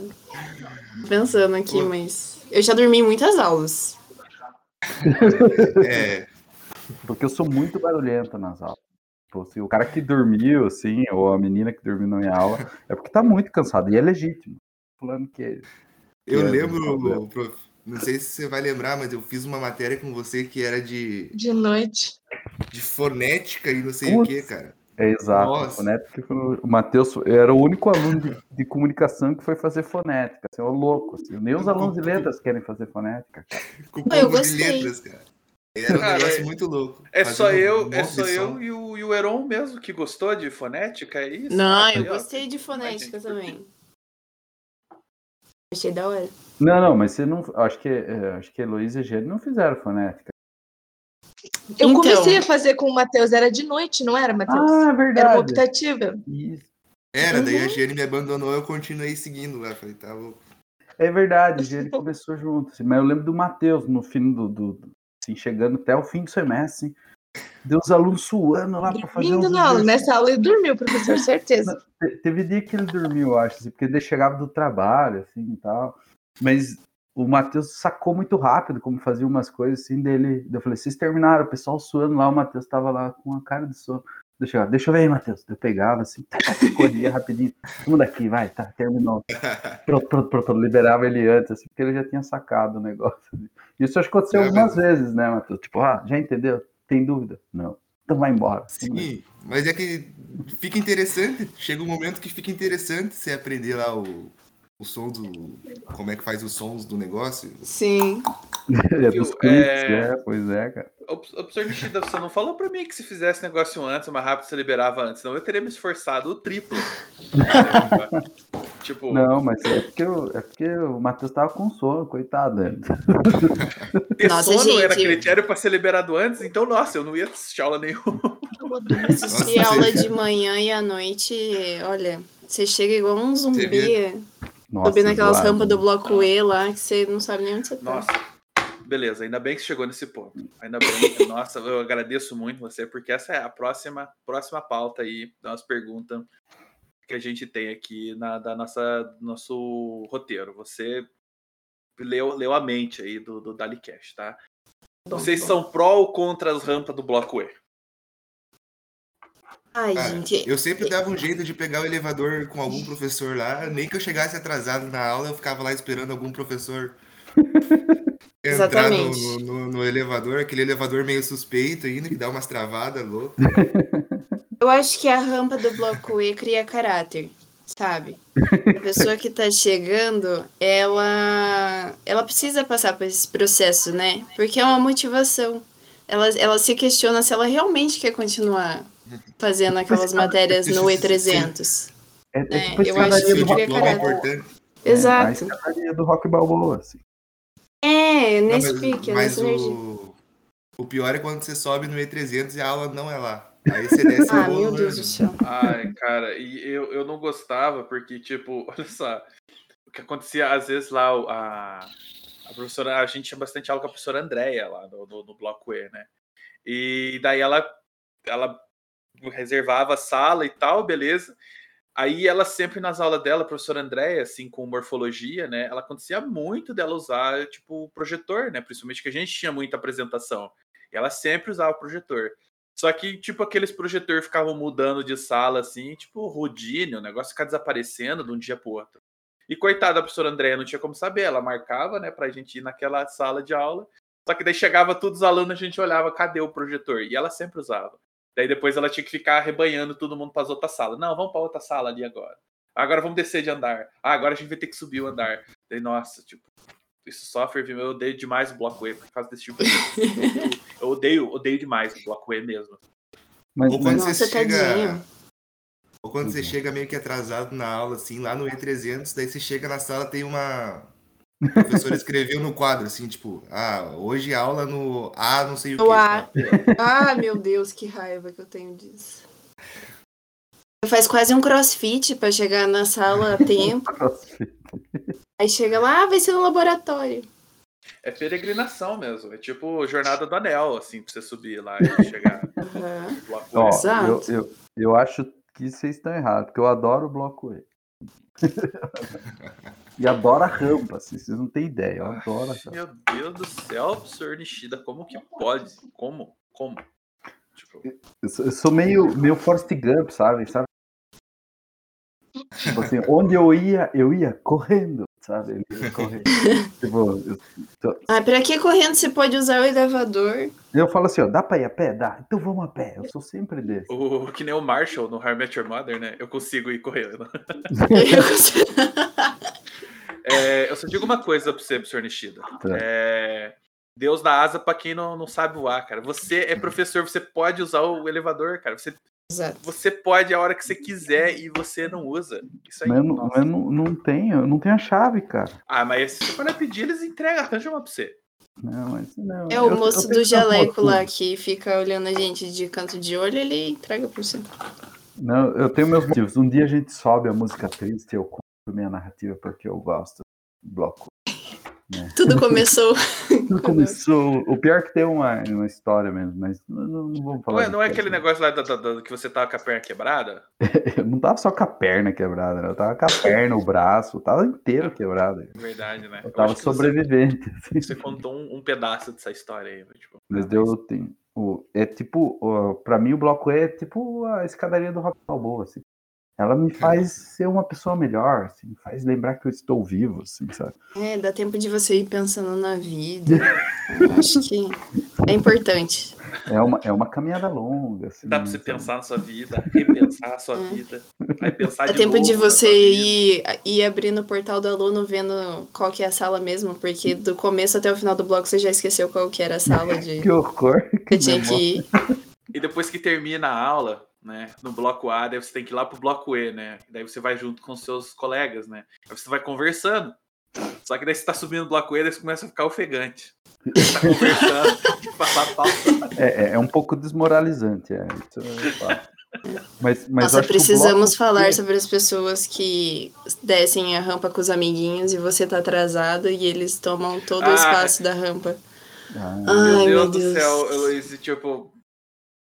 Pensando aqui, mas. Eu já dormi em muitas aulas. É, Porque eu sou muito barulhento nas aulas. Tipo, assim, o cara que dormiu, assim, ou a menina que dormiu na minha aula, é porque tá muito cansado. E é legítimo. Falando que. eu É, lembro, prof, não sei se você vai lembrar, mas eu fiz uma matéria com você que era de, De noite. de fonética e não sei o Putz. que, cara. É exato. Nossa. Fonética, o Matheus era o único aluno de, de comunicação que foi fazer fonética. Assim, é louco. Assim. Nem os alunos de letras querem fazer fonética. Com Ah, eu pouco de gostei. letras, cara. Era um Cara, negócio é- muito louco. é só um eu, é só eu e o, e o Heron mesmo que gostou de fonética, é isso? Não, Ah, eu aí, ó. gostei de fonética também. Achei da hora. Não, não, mas você não. Acho que, é, acho que Heloísa e Gênio não fizeram fonética. Eu Então. comecei a fazer com o Matheus, era de noite, não era, Matheus? Ah, é era uma verdade. optativa. Isso. Era, daí a Uhum. Giane me abandonou, eu continuei seguindo lá. Falei, tá louco. É verdade, o Gênio começou junto. assim, mas eu lembro do Matheus no fim do- do- assim, chegando até o fim do semestre. Deu os alunos suando lá para fazer Dormindo exercícios. Nessa aula ele dormiu, professor, certeza. Te- Teve dia que ele dormiu, acho, assim, porque ele chegava do trabalho, assim, e tal. Mas o Matheus sacou muito rápido como fazia umas coisas, assim, dele. Eu falei, vocês terminaram, o pessoal suando lá, o Matheus tava lá com a cara de sono. Deixa eu, deixa eu ver aí, Matheus. Eu pegava assim, tá, tá, corria rapidinho. Vamos daqui, vai, tá, terminou. Pronto, pronto, pronto. Liberava ele antes, assim, porque ele já tinha sacado o negócio. Isso acho que aconteceu É, algumas vezes, né, Matheus? Tipo, ah, já entendeu? Tem dúvida? Não. Então vai embora. Sim, mas é que fica interessante. Chega um momento que fica interessante você aprender lá o, o som do. Como é que faz os sons do negócio. Sim. É dos é- é, pois é, cara. Professor Nishida, você não falou pra mim que se fizesse negócio antes, mais rápido, você liberava antes, senão eu teria me esforçado o triplo. tipo, Não, mas é porque, o- é porque o Matheus tava com sono, coitado. né? ter Nossa, sono era gente. critério pra ser liberado antes, então, nossa, eu não ia assistir aula nenhuma. Assistir aula de manhã e à noite, olha, você chega igual um zumbi. Nossa, Subir naquelas rampas do bloco E lá, que você não sabe nem onde você tá. Nossa, beleza, ainda bem que você chegou nesse ponto. Ainda bem, nossa, eu agradeço muito você, porque essa é a próxima, próxima pauta aí, das perguntas que a gente tem aqui na da nossa nosso roteiro. Você leu, leu a mente aí do, do Dalicast, tá? Vocês são pró ou contra as rampas do bloco E? Ai, Cara, gente. eu sempre dava um jeito de pegar o elevador com algum professor lá, nem que eu chegasse atrasado na aula, eu ficava lá esperando algum professor entrar no- no- no elevador, aquele elevador meio suspeito ainda, que dá umas travadas loucas. Eu acho que a rampa do bloco E cria caráter, sabe? A pessoa que tá chegando, ela, ela precisa passar por esse processo, né? Porque é uma motivação. Ela, ela se questiona se ela realmente quer continuar fazendo aquelas matérias no E300. É, é É, tipo a eu acho escadaria que do Seu rock, cria diploma é caráter. importante. é, a Exato. escadaria do rock balboa, assim. É, Não, nesse mas pique, mas nessa energia. o, o pior é quando você sobe no E300 e a aula não é lá. Aí você desce Ah, meu Deus né? do céu. Ai, cara, e eu, eu não gostava, porque, tipo, olha só, o que acontecia, às vezes lá, o- a, a professora, a gente tinha bastante aula com a professora Andréia lá no, no, no bloco E, né? E daí ela, ela reservava a sala e tal, beleza. Aí ela sempre nas aulas dela, a professora Andréia, assim, com morfologia, né? Ela acontecia muito dela usar, tipo, o projetor, né? Principalmente que a gente tinha muita apresentação. Ela sempre usava o projetor. Só que, tipo, aqueles projetores ficavam mudando de sala, assim, tipo, rodinho, o negócio ficar desaparecendo de um dia pro outro. E coitada da professora Andréia, não tinha como saber, ela marcava, né, pra gente ir naquela sala de aula. Só que daí chegava todos os alunos, a gente olhava, cadê o projetor? E ela sempre usava. Daí depois ela tinha que ficar arrebanhando todo mundo para as outras salas. Não, vamos para outra sala ali agora. Agora vamos descer de andar. Ah, agora a gente vai ter que subir o andar. Daí, nossa, tipo, isso só ferviu. Eu odeio demais o bloco E por causa desse tipo de coisa. Eu odeio, odeio demais o bloco E mesmo. Mas, Ou quando mas você Nossa, chega. Ou quando você Uhum. chega meio que atrasado na aula, assim, lá no E300, daí você chega na sala, tem uma. O professor escreveu no quadro, assim, tipo, ah, hoje aula no A, não sei o quê. A. Ah, meu Deus, que raiva que eu tenho disso. Faz quase um crossfit pra chegar na sala a tempo. Aí chega lá, ah, vai ser no laboratório. É peregrinação mesmo. É tipo jornada do anel, assim, pra você subir lá e chegar no bloco Ó. Exato. eu, eu, eu acho que vocês estão errados, porque eu adoro o bloco E. e adoro a rampa, assim, vocês não têm ideia, eu adoro a rampa. Meu Deus do céu, senhor Nishida, como que pode? Como? Como? Tipo, Eu sou, eu sou meio, meio Forrest Gump, sabe? sabe? Tipo assim, onde eu ia, eu ia correndo, sabe? Ia correndo. tipo, tô- Ah, pra que correndo você pode usar o elevador? eu falo assim, ó, dá pra ir a pé? Dá. Então vamos a pé. Eu sou sempre desse. o, que nem o Marshall no Met Your Mother, né? Eu consigo ir correndo. Eu consigo- É, eu só digo uma coisa pra você, professor Nishida. Tá. É, Deus dá asa pra quem não, não sabe voar, cara. Você é professor, você pode usar o elevador, cara. Você, Exato. você pode a hora que você quiser e você não usa. Isso aí, Mas eu, não, eu não, não tenho, eu não tenho a chave, cara. Ah, mas se você for pedir, eles entregam, arranjam uma pra você. Não, mas não. É o eu- eu moço tenho do jaleco lá que fica olhando a gente de canto de olho, ele entrega por você. Não, eu tenho meus motivos. Um dia a gente sobe a música triste, eu conto minha narrativa porque eu gosto do bloco. Tudo começou. Tudo começou. O pior é que tem uma, uma história mesmo, mas não, não, não vamos falar. Não é, não é aquele negócio lá da- da- da- que você tava com a perna quebrada? Eu não tava só com a perna quebrada, né? eu tava com a perna, o braço, tava inteiro quebrado. É Verdade, né? Eu Eu tava que você- sobrevivente. assim. Você, contou um, um pedaço dessa história aí. Tipo, Mas deu. Tem, o, é tipo, o, pra mim o bloco E é tipo a escadaria do Rock Balboa, assim. Ela me faz ser uma pessoa melhor, assim, faz lembrar que eu estou vivo, assim, sabe? É, dá tempo de você ir pensando na vida. Acho que é importante. É uma, é uma caminhada longa, assim. Dá pra você sabe? pensar na sua vida, repensar a sua É. vida. Aí pensar Dá de tempo novo de você ir, ir abrindo o portal do aluno, vendo qual que é a sala mesmo, porque do começo até o final do bloco você já esqueceu qual que era a sala de Que horror. você tinha que ir. E depois que termina a aula, né, no bloco A, daí você tem que ir lá pro bloco E, né? Daí você vai junto com seus colegas, né? Aí você vai conversando. Só que daí você tá subindo o bloco E, daí você começa a ficar ofegante. Você tá conversando, passar a pauta. É, é, é um pouco desmoralizante, é. Isso é fato. Mas, mas Nossa, o precisamos bloco falar sobre as pessoas que descem a rampa com os amiguinhos e você tá atrasado e eles tomam todo o Ah. espaço da rampa. Ah, Ai, meu meu Deus do Deus. céu, Heloísa, tipo.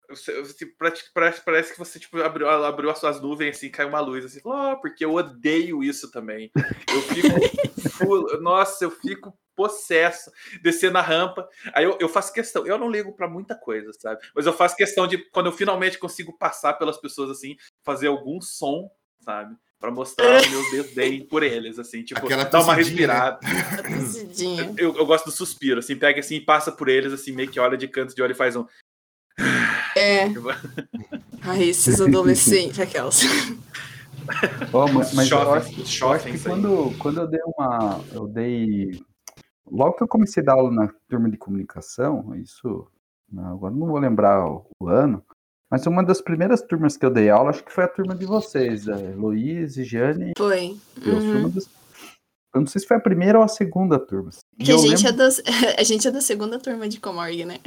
Você- você- parece, parece- parece que você tipo, abriu, abriu as suas nuvens assim, caiu uma luz assim, oh, porque eu odeio isso também. Eu fico. full- nossa, eu fico possesso descer na rampa. Aí eu, eu faço questão, eu não ligo pra muita coisa, sabe? Mas eu faço questão de, quando eu finalmente consigo passar pelas pessoas assim, fazer algum som, sabe? Pra mostrar o meu desdém por eles, assim, tipo, Aquela dar uma né? respirada. Eu, eu gosto do suspiro, assim, pega assim, passa por eles, assim, meio que olha de canto de olho e faz um. É. Ai, esses adolescentes, aquelas. ó, mas mas eu Shopping, acho, que- eu acho que quando, quando eu dei uma. Eu dei. Logo que eu comecei a dar aula na turma de comunicação, isso. não, agora não vou lembrar o, o ano. Mas uma das primeiras turmas que eu dei aula, acho que foi a turma de vocês, é, Luiz e Jane. Foi. Eu, Uhum. das- eu não sei se foi a primeira ou a segunda turma. assim. Que a eu gente, lembro- é da, a gente é da segunda turma de Comorg, né?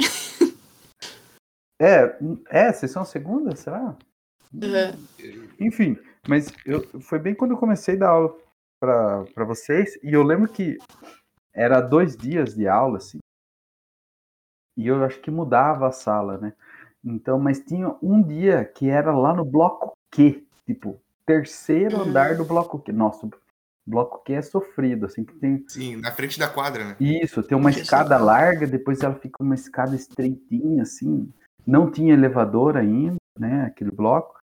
É, é, vocês são a segunda, será? Uhum. Enfim, mas eu, foi bem quando eu comecei a dar aula pra pra vocês, e eu lembro que era dois dias de aula, assim, e eu acho que mudava a sala, né? Então, mas tinha um dia que era lá no bloco Q, tipo, terceiro Uhum. andar do bloco Q. Nossa, bloco Q é sofrido, assim, que tem Sim, na frente da quadra, né? isso, tem uma Isso. escada larga, depois ela fica uma escada estreitinha, assim. Não tinha elevador ainda, né? Aquele bloco.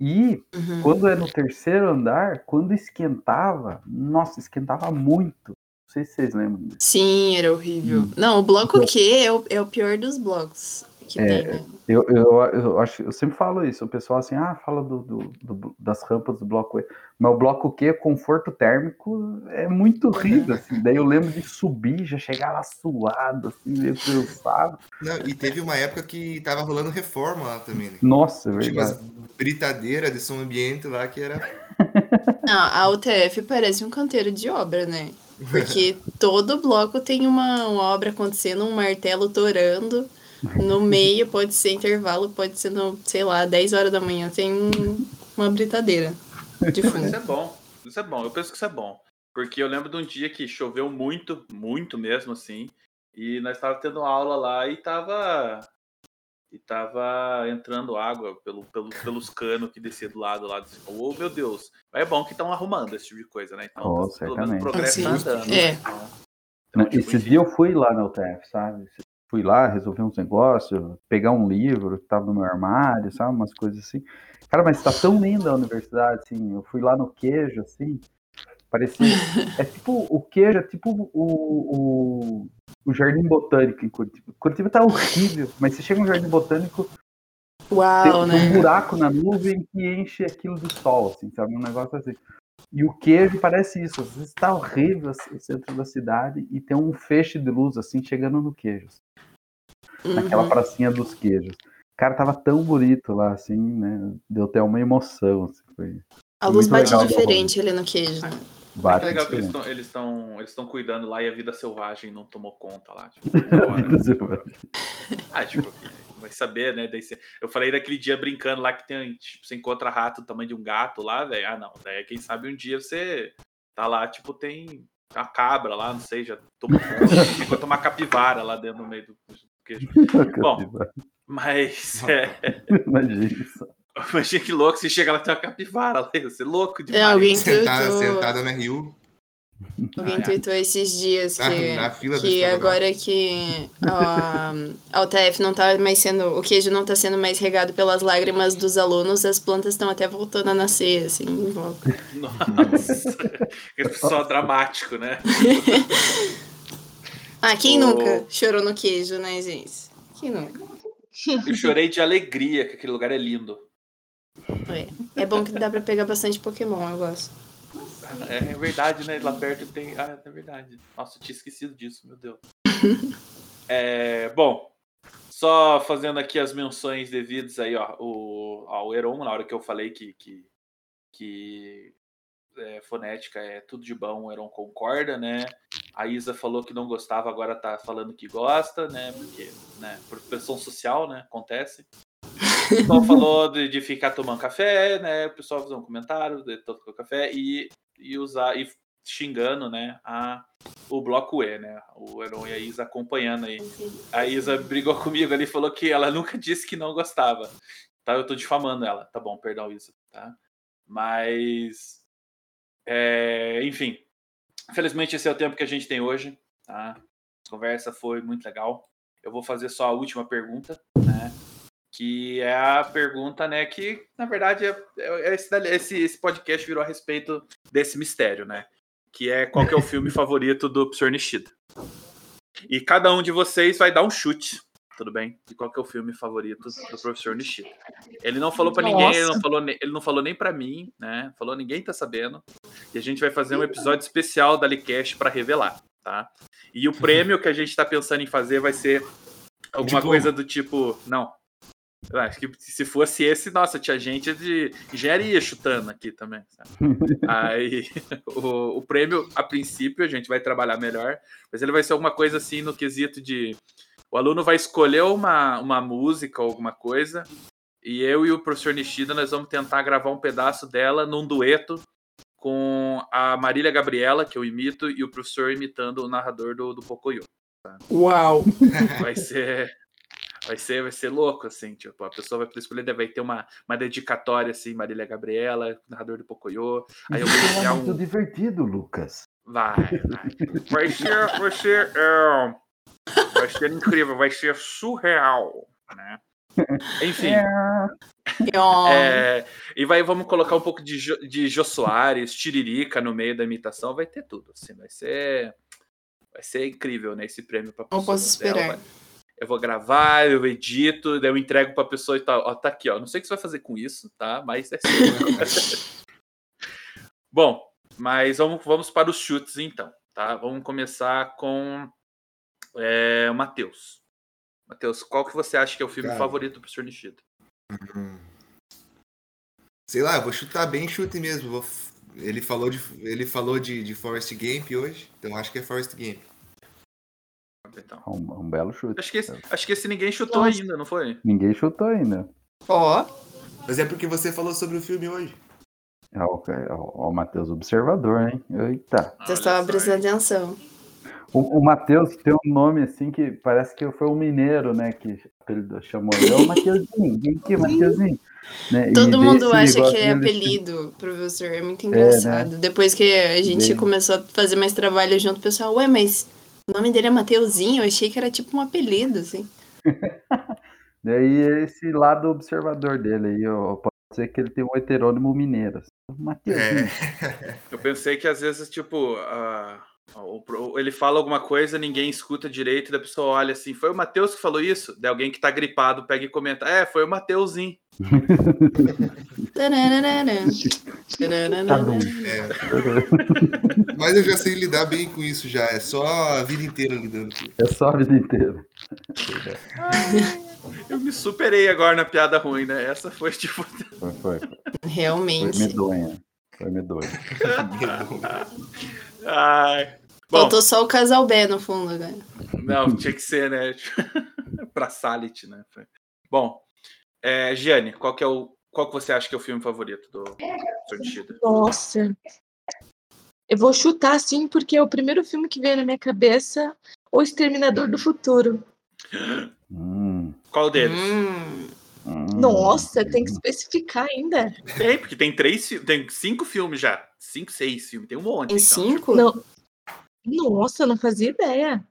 E Uhum. quando é no terceiro andar, quando esquentava, nossa, esquentava muito. Não sei se vocês lembram disso. Sim, era horrível. Hum. Não, o bloco Então- Q é o, é o pior dos blocos que É, tem, né? Eu, eu, eu acho, eu sempre falo isso. O pessoal assim, ah, fala do, do- do- das rampas do bloco E. Mas o bloco Q, conforto térmico, é muito horrível. Assim. Daí eu lembro de subir, já chegar lá suado, assim, meio cansado. Não, e teve uma época que tava rolando reforma lá também, né? Nossa, é Tinha umas verdade. britadeiras de som ambiente lá que era. Não, a UTF parece um canteiro de obra, né? Porque todo bloco tem uma, uma obra acontecendo, um martelo torando. No meio pode ser intervalo, pode ser, no, sei lá, 10 horas da manhã. Tem um- uma britadeira de fundo. isso é bom. Isso é bom. Eu penso que isso é bom. Porque eu lembro de um dia que choveu muito, muito mesmo, assim. E nós estávamos tendo aula lá e tava. E tava entrando água pelo, pelo, pelos canos que descia do lado lá. Assim, oh, meu Deus. Mas é bom que estão arrumando esse tipo de coisa, né? Então, Oh, pelo menos o progresso tá andando. É. Então, Né, então, tipo, Esse enfim. dia eu fui lá na UTF, sabe? Fui lá, resolver uns negócios, pegar um livro que tava no meu armário, sabe? Umas coisas assim. Cara, mas tá tão linda a universidade, assim. Eu fui lá no queijo, assim. Parecia. É tipo. O queijo é tipo o, o, o Jardim Botânico em Curitiba. Curitiba tá horrível, mas você chega no Jardim Botânico, tem, Uau, tem um né? buraco na nuvem que enche aquilo de sol, assim, sabe? Um negócio assim. E o queijo parece isso. Às vezes tá horrível assim, o centro da cidade e tem um feixe de luz assim chegando no queijo. Naquela Uhum. pracinha dos queijos. Cara, tava tão bonito lá, assim, né? Deu até uma emoção. Assim, foi A luz bate diferente ali no queijo. né? É bate legal que eles diferente. estão eles estão eles estão cuidando lá e a vida selvagem não tomou conta lá. Tipo, bora. Ah, tipo, vai saber, né? Daí você- Eu falei daquele dia brincando lá que tem, tipo, você encontra rato do tamanho de um gato lá, velho. Ah, não. Daí quem sabe um dia você tá lá, tipo, tem a cabra lá, não sei, já tomou chegou a tomar capivara lá dentro do meio do queijo. Bom. Mas é, Imagina isso. imagina que louco, você chega lá e tem uma capivara lá, você é louco É, demais. alguém Sentada, sentada na Rio, alguém Ah, é. tweetou esses dias na, que, na fila do que agora que a, a UTF não tá mais sendo, o queijo não tá sendo mais regado pelas lágrimas dos alunos, as plantas estão até voltando a nascer, assim, em volta. Nossa, só dramático, né? Ah, quem nunca chorou no queijo, né, gente? Quem nunca? Eu chorei de alegria, que aquele lugar é lindo. É bom que dá pra pegar bastante Pokémon, eu gosto. É, é verdade, né? Lá perto tem. Ah, é verdade. Nossa, eu tinha esquecido disso, meu Deus. É, bom, só fazendo aqui as menções devidas aí, ó, o, ao Heron, na hora que eu falei que, que, que é, fonética é tudo de bom, o Heron concorda, né? A Isa falou que não gostava, agora tá falando que gosta, né? Porque, né, por pressão social, né? Acontece. O pessoal falou de, de ficar tomando café, né? O pessoal fazer um comentário de tomar café e, e usar e xingando, né? A, o bloco E, né? O Heron e a Isa acompanhando aí. A Isa brigou comigo ali, falou que ela nunca disse que não gostava. Tá? Eu tô difamando ela. Tá bom, perdão, Isa. Tá? Mas. É, enfim. Infelizmente, esse é o tempo que a gente tem hoje. Tá? A conversa foi muito legal. Eu vou fazer só a última pergunta, né? Que é a pergunta, né? Que na verdade é, é esse, esse, esse podcast virou a respeito desse mistério, né? Que é qual que é o filme favorito do Professor Nishida. E cada um de vocês vai dar um chute, tudo bem? De qual que é o filme favorito do Professor Nishida. Ele não falou para ninguém, ele não falou, ele não falou nem para mim, né? Falou, ninguém tá sabendo. E a gente vai fazer um episódio especial da Licast para revelar, tá? E o prêmio que a gente está pensando em fazer vai ser alguma coisa do tipo. Não. Acho que se fosse esse, nossa, tinha gente de engenharia chutando aqui também. Sabe? Aí o, o, prêmio, a princípio, a gente vai trabalhar melhor, mas ele vai ser alguma coisa assim no quesito de. O aluno vai escolher uma, uma música ou alguma coisa, e eu e o professor Nishida nós vamos tentar gravar um pedaço dela num dueto com a Marília Gabriela, que eu imito, e o professor imitando o narrador do, do Pocoyo. Tá? Uau! Vai ser. Vai ser, vai ser louco, assim, tipo, a pessoa vai poder escolher, vai ter uma, uma dedicatória, assim, Marília Gabriela, narrador do Pocoyo. Aí eu vou criar é um... muito divertido, Lucas. Vai, vai. Vai ser, vai ser, é... vai ser incrível, vai ser surreal, né? Enfim. É, e vai, vamos colocar um pouco de, de Jô Soares, Tiririca no meio da imitação, vai ter tudo. Assim, vai ser. Vai ser incrível, né? Esse prêmio pra pessoa. Não posso esperar. Eu vou gravar, eu edito, daí eu entrego pra pessoa e tal. Ó, tá aqui, ó. Não sei o que você vai fazer com isso, tá? Mas é Bom, mas vamos, vamos para os chutes então, tá? Vamos começar com é, o Matheus. Matheus, qual que você acha que é o filme Cara, favorito do professor Nishida? Hum, sei lá, eu vou chutar bem chute mesmo. Vou... Ele falou de, ele falou de, de Forest Gump hoje, então acho que é Forest Gump. Então. Um, um belo chute. Acho que, esse, acho que esse ninguém chutou Nossa. ainda, não foi? Ninguém chutou ainda. Ó. Oh. Mas é porque você falou sobre o filme hoje. É o, é o, o Matheus Observador, hein? Eita. Você estava prestando atenção. O, o Matheus tem um nome assim que parece que foi um mineiro, né? Que ele chamou ele. É o Mateuzinho, vem aqui, Mateuzinho. Né? Todo mundo acha que é apelido, professor. É muito engraçado. É, né? Depois que a gente Bem... começou a fazer mais trabalho junto, o pessoal, ué, mas o nome dele é Mateuzinho? Eu achei que era tipo um apelido, assim. Daí esse lado observador dele aí, ó, pode ser que ele tem um heterônimo mineiro. Assim. Mateuzinho. É. Eu pensei que às vezes, tipo, a ele fala alguma coisa, ninguém escuta direito, e a pessoa olha assim, foi o Matheus que falou isso? De alguém que tá gripado pega e comenta, é, foi o Mateuzinho. Tá é. Mas eu já sei lidar bem com isso já, é só a vida inteira lidando com isso. É só a vida inteira. eu me superei agora na piada ruim, né? Essa foi tipo. Foi, foi. Realmente. Foi medonha. Foi medonha. Ai. Bom, Faltou só o casal B no fundo? Não, tinha que ser, né? pra Salit, né? Bom, é, Giane, qual que é o. Qual que você acha que é o filme favorito do Sortida? Nossa. Eu vou chutar sim, porque é o primeiro filme que veio na minha cabeça, O Exterminador do Futuro. Hum. Qual deles? Hum. Nossa, tem que especificar ainda. Tem, porque tem três, tem cinco filmes já. Cinco, seis filmes, tem um monte. Tem então. cinco? Não. Nossa, eu não fazia ideia.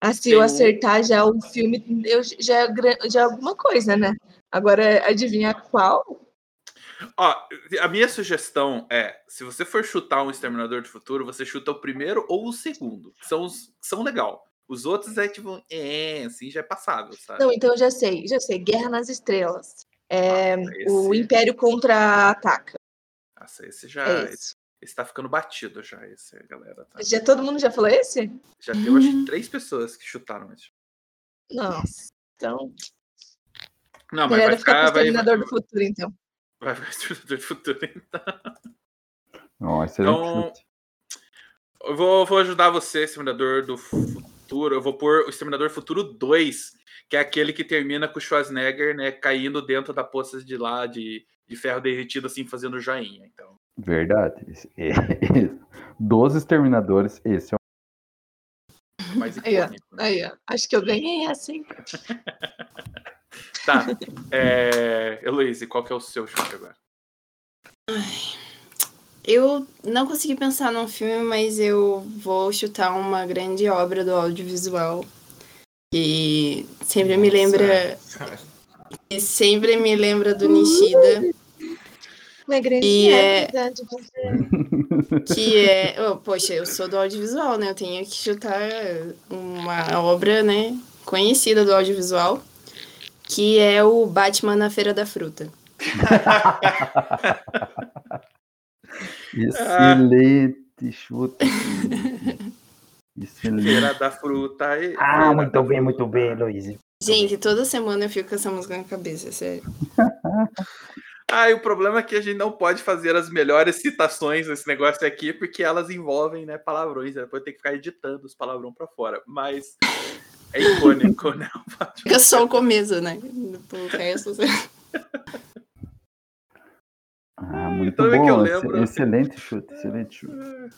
Ah, se tem eu acertar um... já o filme, eu, já, é já é alguma coisa, né? Agora, adivinha qual? Ó, a minha sugestão é, se você for chutar um Exterminador do Futuro, você chuta o primeiro ou o segundo. São os são legal. Os outros é tipo, é, assim, já é passável, sabe? Não, então eu já sei, já sei. Guerra nas Estrelas. É, ah, esse... O Império contra-ataca. Nossa, esse já. É esse. esse tá ficando batido já, esse, galera. Tá... Já todo mundo já falou esse? Já teve, acho que, três pessoas que chutaram esse. Nossa, então. Não, mas vai ficar. ficar Exterminador vai... do Futuro, então. Vai ficar Exterminador do Futuro, então. Excelente então, eu vou, vou ajudar você, Exterminador do Futuro Futuro, eu vou pôr o Exterminador Futuro 2, que é aquele que termina com o Schwarzenegger, né, caindo dentro da poça de lá de, de ferro derretido, assim, fazendo joinha. Então, Verdade. Esse- é- Dos exterminadores, esse é o mais Aí, icônico. né? Aí, ó. Acho que eu ganhei essa, hein? Tá. É... Heloísa, qual que é o seu chute agora? Eu não consegui pensar num filme, mas eu vou chutar uma grande obra do audiovisual. Que sempre me lembra. Que sempre me lembra do Nishida. Uma grande E é-. Que é. oh, poxa, eu sou do audiovisual, né? Eu tenho que chutar uma obra, né? Conhecida do audiovisual. Que é o Batman na Feira da Fruta. excelente chute. Excelente. Feira da Fruta. e- Ah, muito bem, Fruta. muito bem, Luiz. Gente, toda semana eu fico com essa música na cabeça, sério. Ah, e o problema é que a gente não pode fazer as melhores citações nesse negócio aqui, porque elas envolvem né, palavrões. né? Depois tem que ficar editando os palavrões pra fora. Mas é icônico, né? Fica só o começo, né? O resto. Ah, muito bom. que eu lembro- Excelente chute, excelente chute.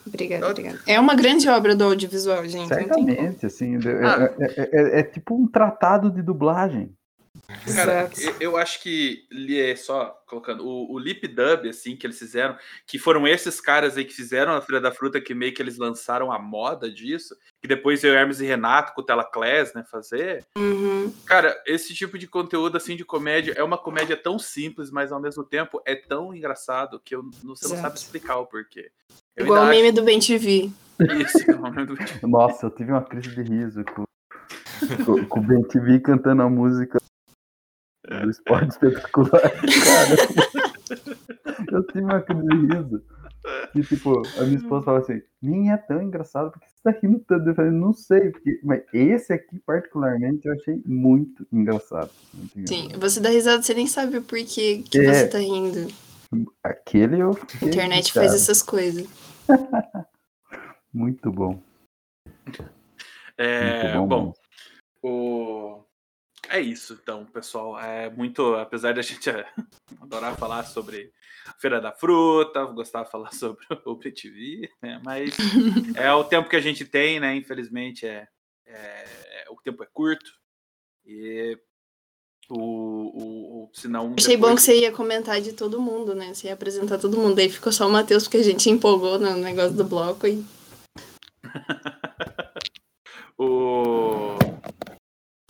Obrigada, obrigada. É uma grande obra do audiovisual, gente. Certamente, assim, é, Ah. é- é- é- é tipo um tratado de dublagem. Cara, eu, eu acho que li- é só colocando o, o lip dub assim que eles fizeram, que foram esses caras aí que fizeram a Feira da Fruta que meio que eles lançaram a moda disso, que depois eu Hermes e Renato com o Telaclass, né, fazer. Uhum. Cara, esse tipo de conteúdo assim de comédia é uma comédia tão simples, mas ao mesmo tempo é tão engraçado que eu, não- você não sabe explicar o porquê. Eu Igual o meme do Ben TV. acho isso, o meme do- Nossa, eu tive uma crise de riso com, com, com o Ben TV cantando a música do esporte espetacular. Cara, eu tive uma crise de riso. E tipo, a minha esposa fala assim, nem é tão engraçado, porque você tá rindo tanto. Eu falei, não sei, porque... mas esse aqui particularmente eu achei muito engraçado. Muito Sim, engraçado. você dá risada, você nem sabe por que, que É. você tá rindo. Aquele eu A fiquei internet faz essas coisas. Muito bom. É, Muito bom, bom, o... é isso, então, pessoal. É muito, apesar da gente é, adorar falar sobre a Feira da Fruta, gostar de falar sobre o PTV, né? mas é o tempo que a gente tem, né? Infelizmente, é, é- o tempo é curto e o, o, o senão Achei bom depois- que você ia comentar de todo mundo, né? Você ia apresentar todo mundo. Aí ficou só o Matheus, porque a gente empolgou no negócio do bloco. E... O...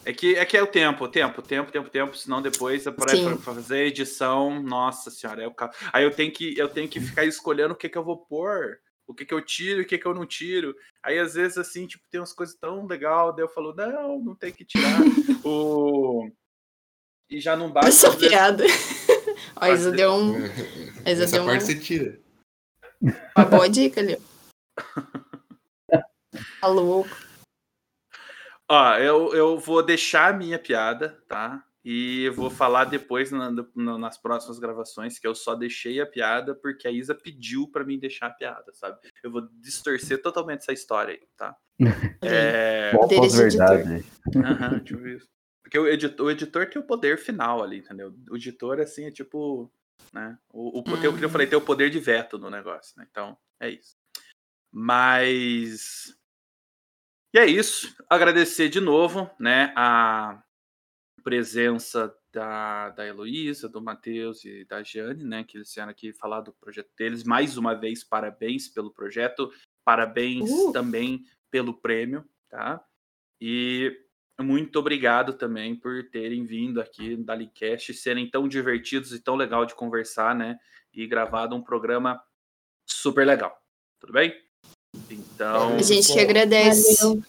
É que, é que é o tempo, o tempo, o tempo, tempo, tempo, senão depois para fazer edição, nossa senhora, é o ca- aí eu tenho que eu tenho que ficar escolhendo o que que eu vou pôr, o que que eu tiro e o que que eu não tiro. Aí às vezes assim, tipo, tem umas coisas tão legal, daí eu falo, não, não tem que tirar. o e já não basta Essa às vezes, piada. Ó, Isa deu um. Isa Essa deu parte um- você tira. uma boa dica ali. Tá louco. Ó, eu, eu vou deixar a minha piada, tá? E eu vou falar depois na- na- nas próximas gravações que eu só deixei a piada porque a Isa pediu pra mim deixar a piada, sabe? Eu vou distorcer totalmente essa história aí, tá? É... Poderes de verdade aham, tipo isso. Porque o editor, o editor tem o poder final ali, entendeu? O editor, assim, é tipo. Né? O, o, que eu falei, tem o poder de veto no negócio, né? Então, é isso. Mas. E é isso. Agradecer de novo, né? A presença da, da Heloísa, do Matheus e da Jane, né? Que eles vieram aqui falar do projeto deles. Mais uma vez, parabéns pelo projeto. Parabéns Uh! também pelo prêmio, tá? E muito obrigado também por terem vindo aqui no Dalicast, serem tão divertidos e tão legal de conversar, né? E gravado um programa super legal. Tudo bem? Então, A gente que agradece. Valeu.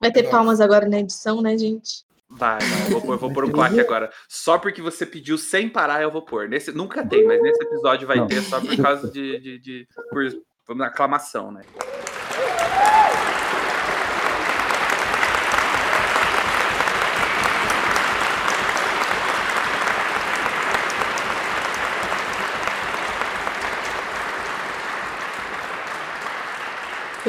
Vai ter palmas agora na edição, né, gente? vai, vai, eu vou, pôr- eu vou pôr um claque agora. Só porque você pediu sem parar, eu vou pôr. Nesse, nunca tem, mas nesse episódio vai Não. ter só por causa de. de, de por, por aclamação, né?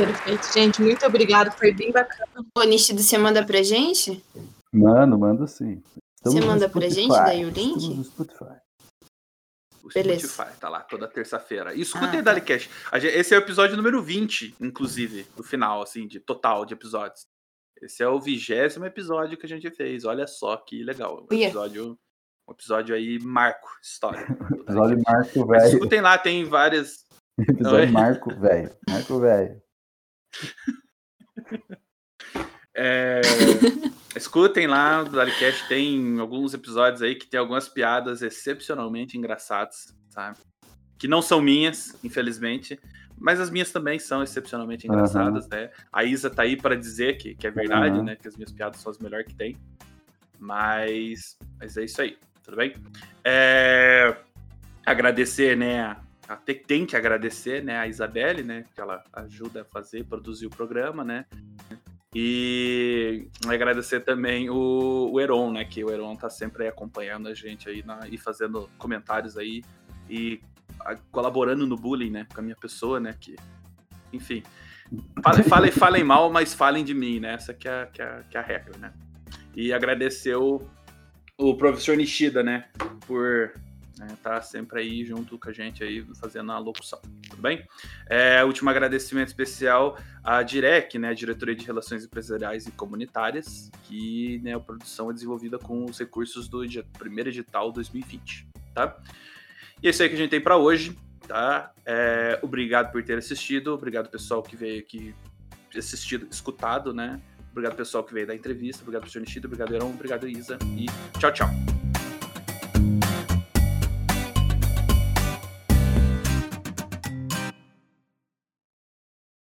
Perfeito, gente. Muito obrigado. Foi bem bacana. O Nístido, você manda pra gente? Mando, mando sim. Você no manda pra gente daí o link? Estamos no Spotify. O Beleza. Spotify, tá lá toda terça-feira. E Escutem Ah, o tá. Dalicast. Esse é o episódio número 20, inclusive, do final, assim, de total de episódios. Esse é o vigésimo episódio que a gente fez. Olha só que legal. Um episódio, um episódio aí, marco, história. Episódio Marco Velho. escutem lá, tem várias. Episódio? Marco Velho. Marco Velho. É, escutem lá, o Dalicast tem alguns episódios aí que tem algumas piadas excepcionalmente engraçadas, sabe? Que não são minhas, infelizmente, mas as minhas também são excepcionalmente engraçadas, né? A Isa tá aí pra dizer que, que é verdade, Aham. né? Que as minhas piadas são as melhores que tem. Mas, mas é isso aí, tudo bem? É, agradecer, né? Até tem que agradecer, né? A Isabelle, né? Que ela ajuda a fazer, produzir o programa, né? E agradecer também o, o Heron, né? Que o Heron tá sempre aí acompanhando a gente aí na- e fazendo comentários aí e a- colaborando no bullying, né? Com a minha pessoa, né? Que, enfim. Falem, falem, falem mal, mas falem de mim, né? Essa que é, que é, que é a regra, né? E agradecer o, o professor Nishida, né? Por estar sempre aí junto com a gente aí fazendo a locução, tudo bem? É, último agradecimento especial à DIREC, né, Diretoria de Relações Empresariais e Comunitárias, que né, a produção é desenvolvida com os recursos do primeiro edital 2020, tá? E é isso aí que a gente tem para hoje, tá? É, obrigado por ter assistido, obrigado pessoal que veio aqui assistido, escutado, né? Obrigado pessoal que veio da entrevista, obrigado professor Nishida, obrigado Heron, obrigado Isa e tchau, tchau.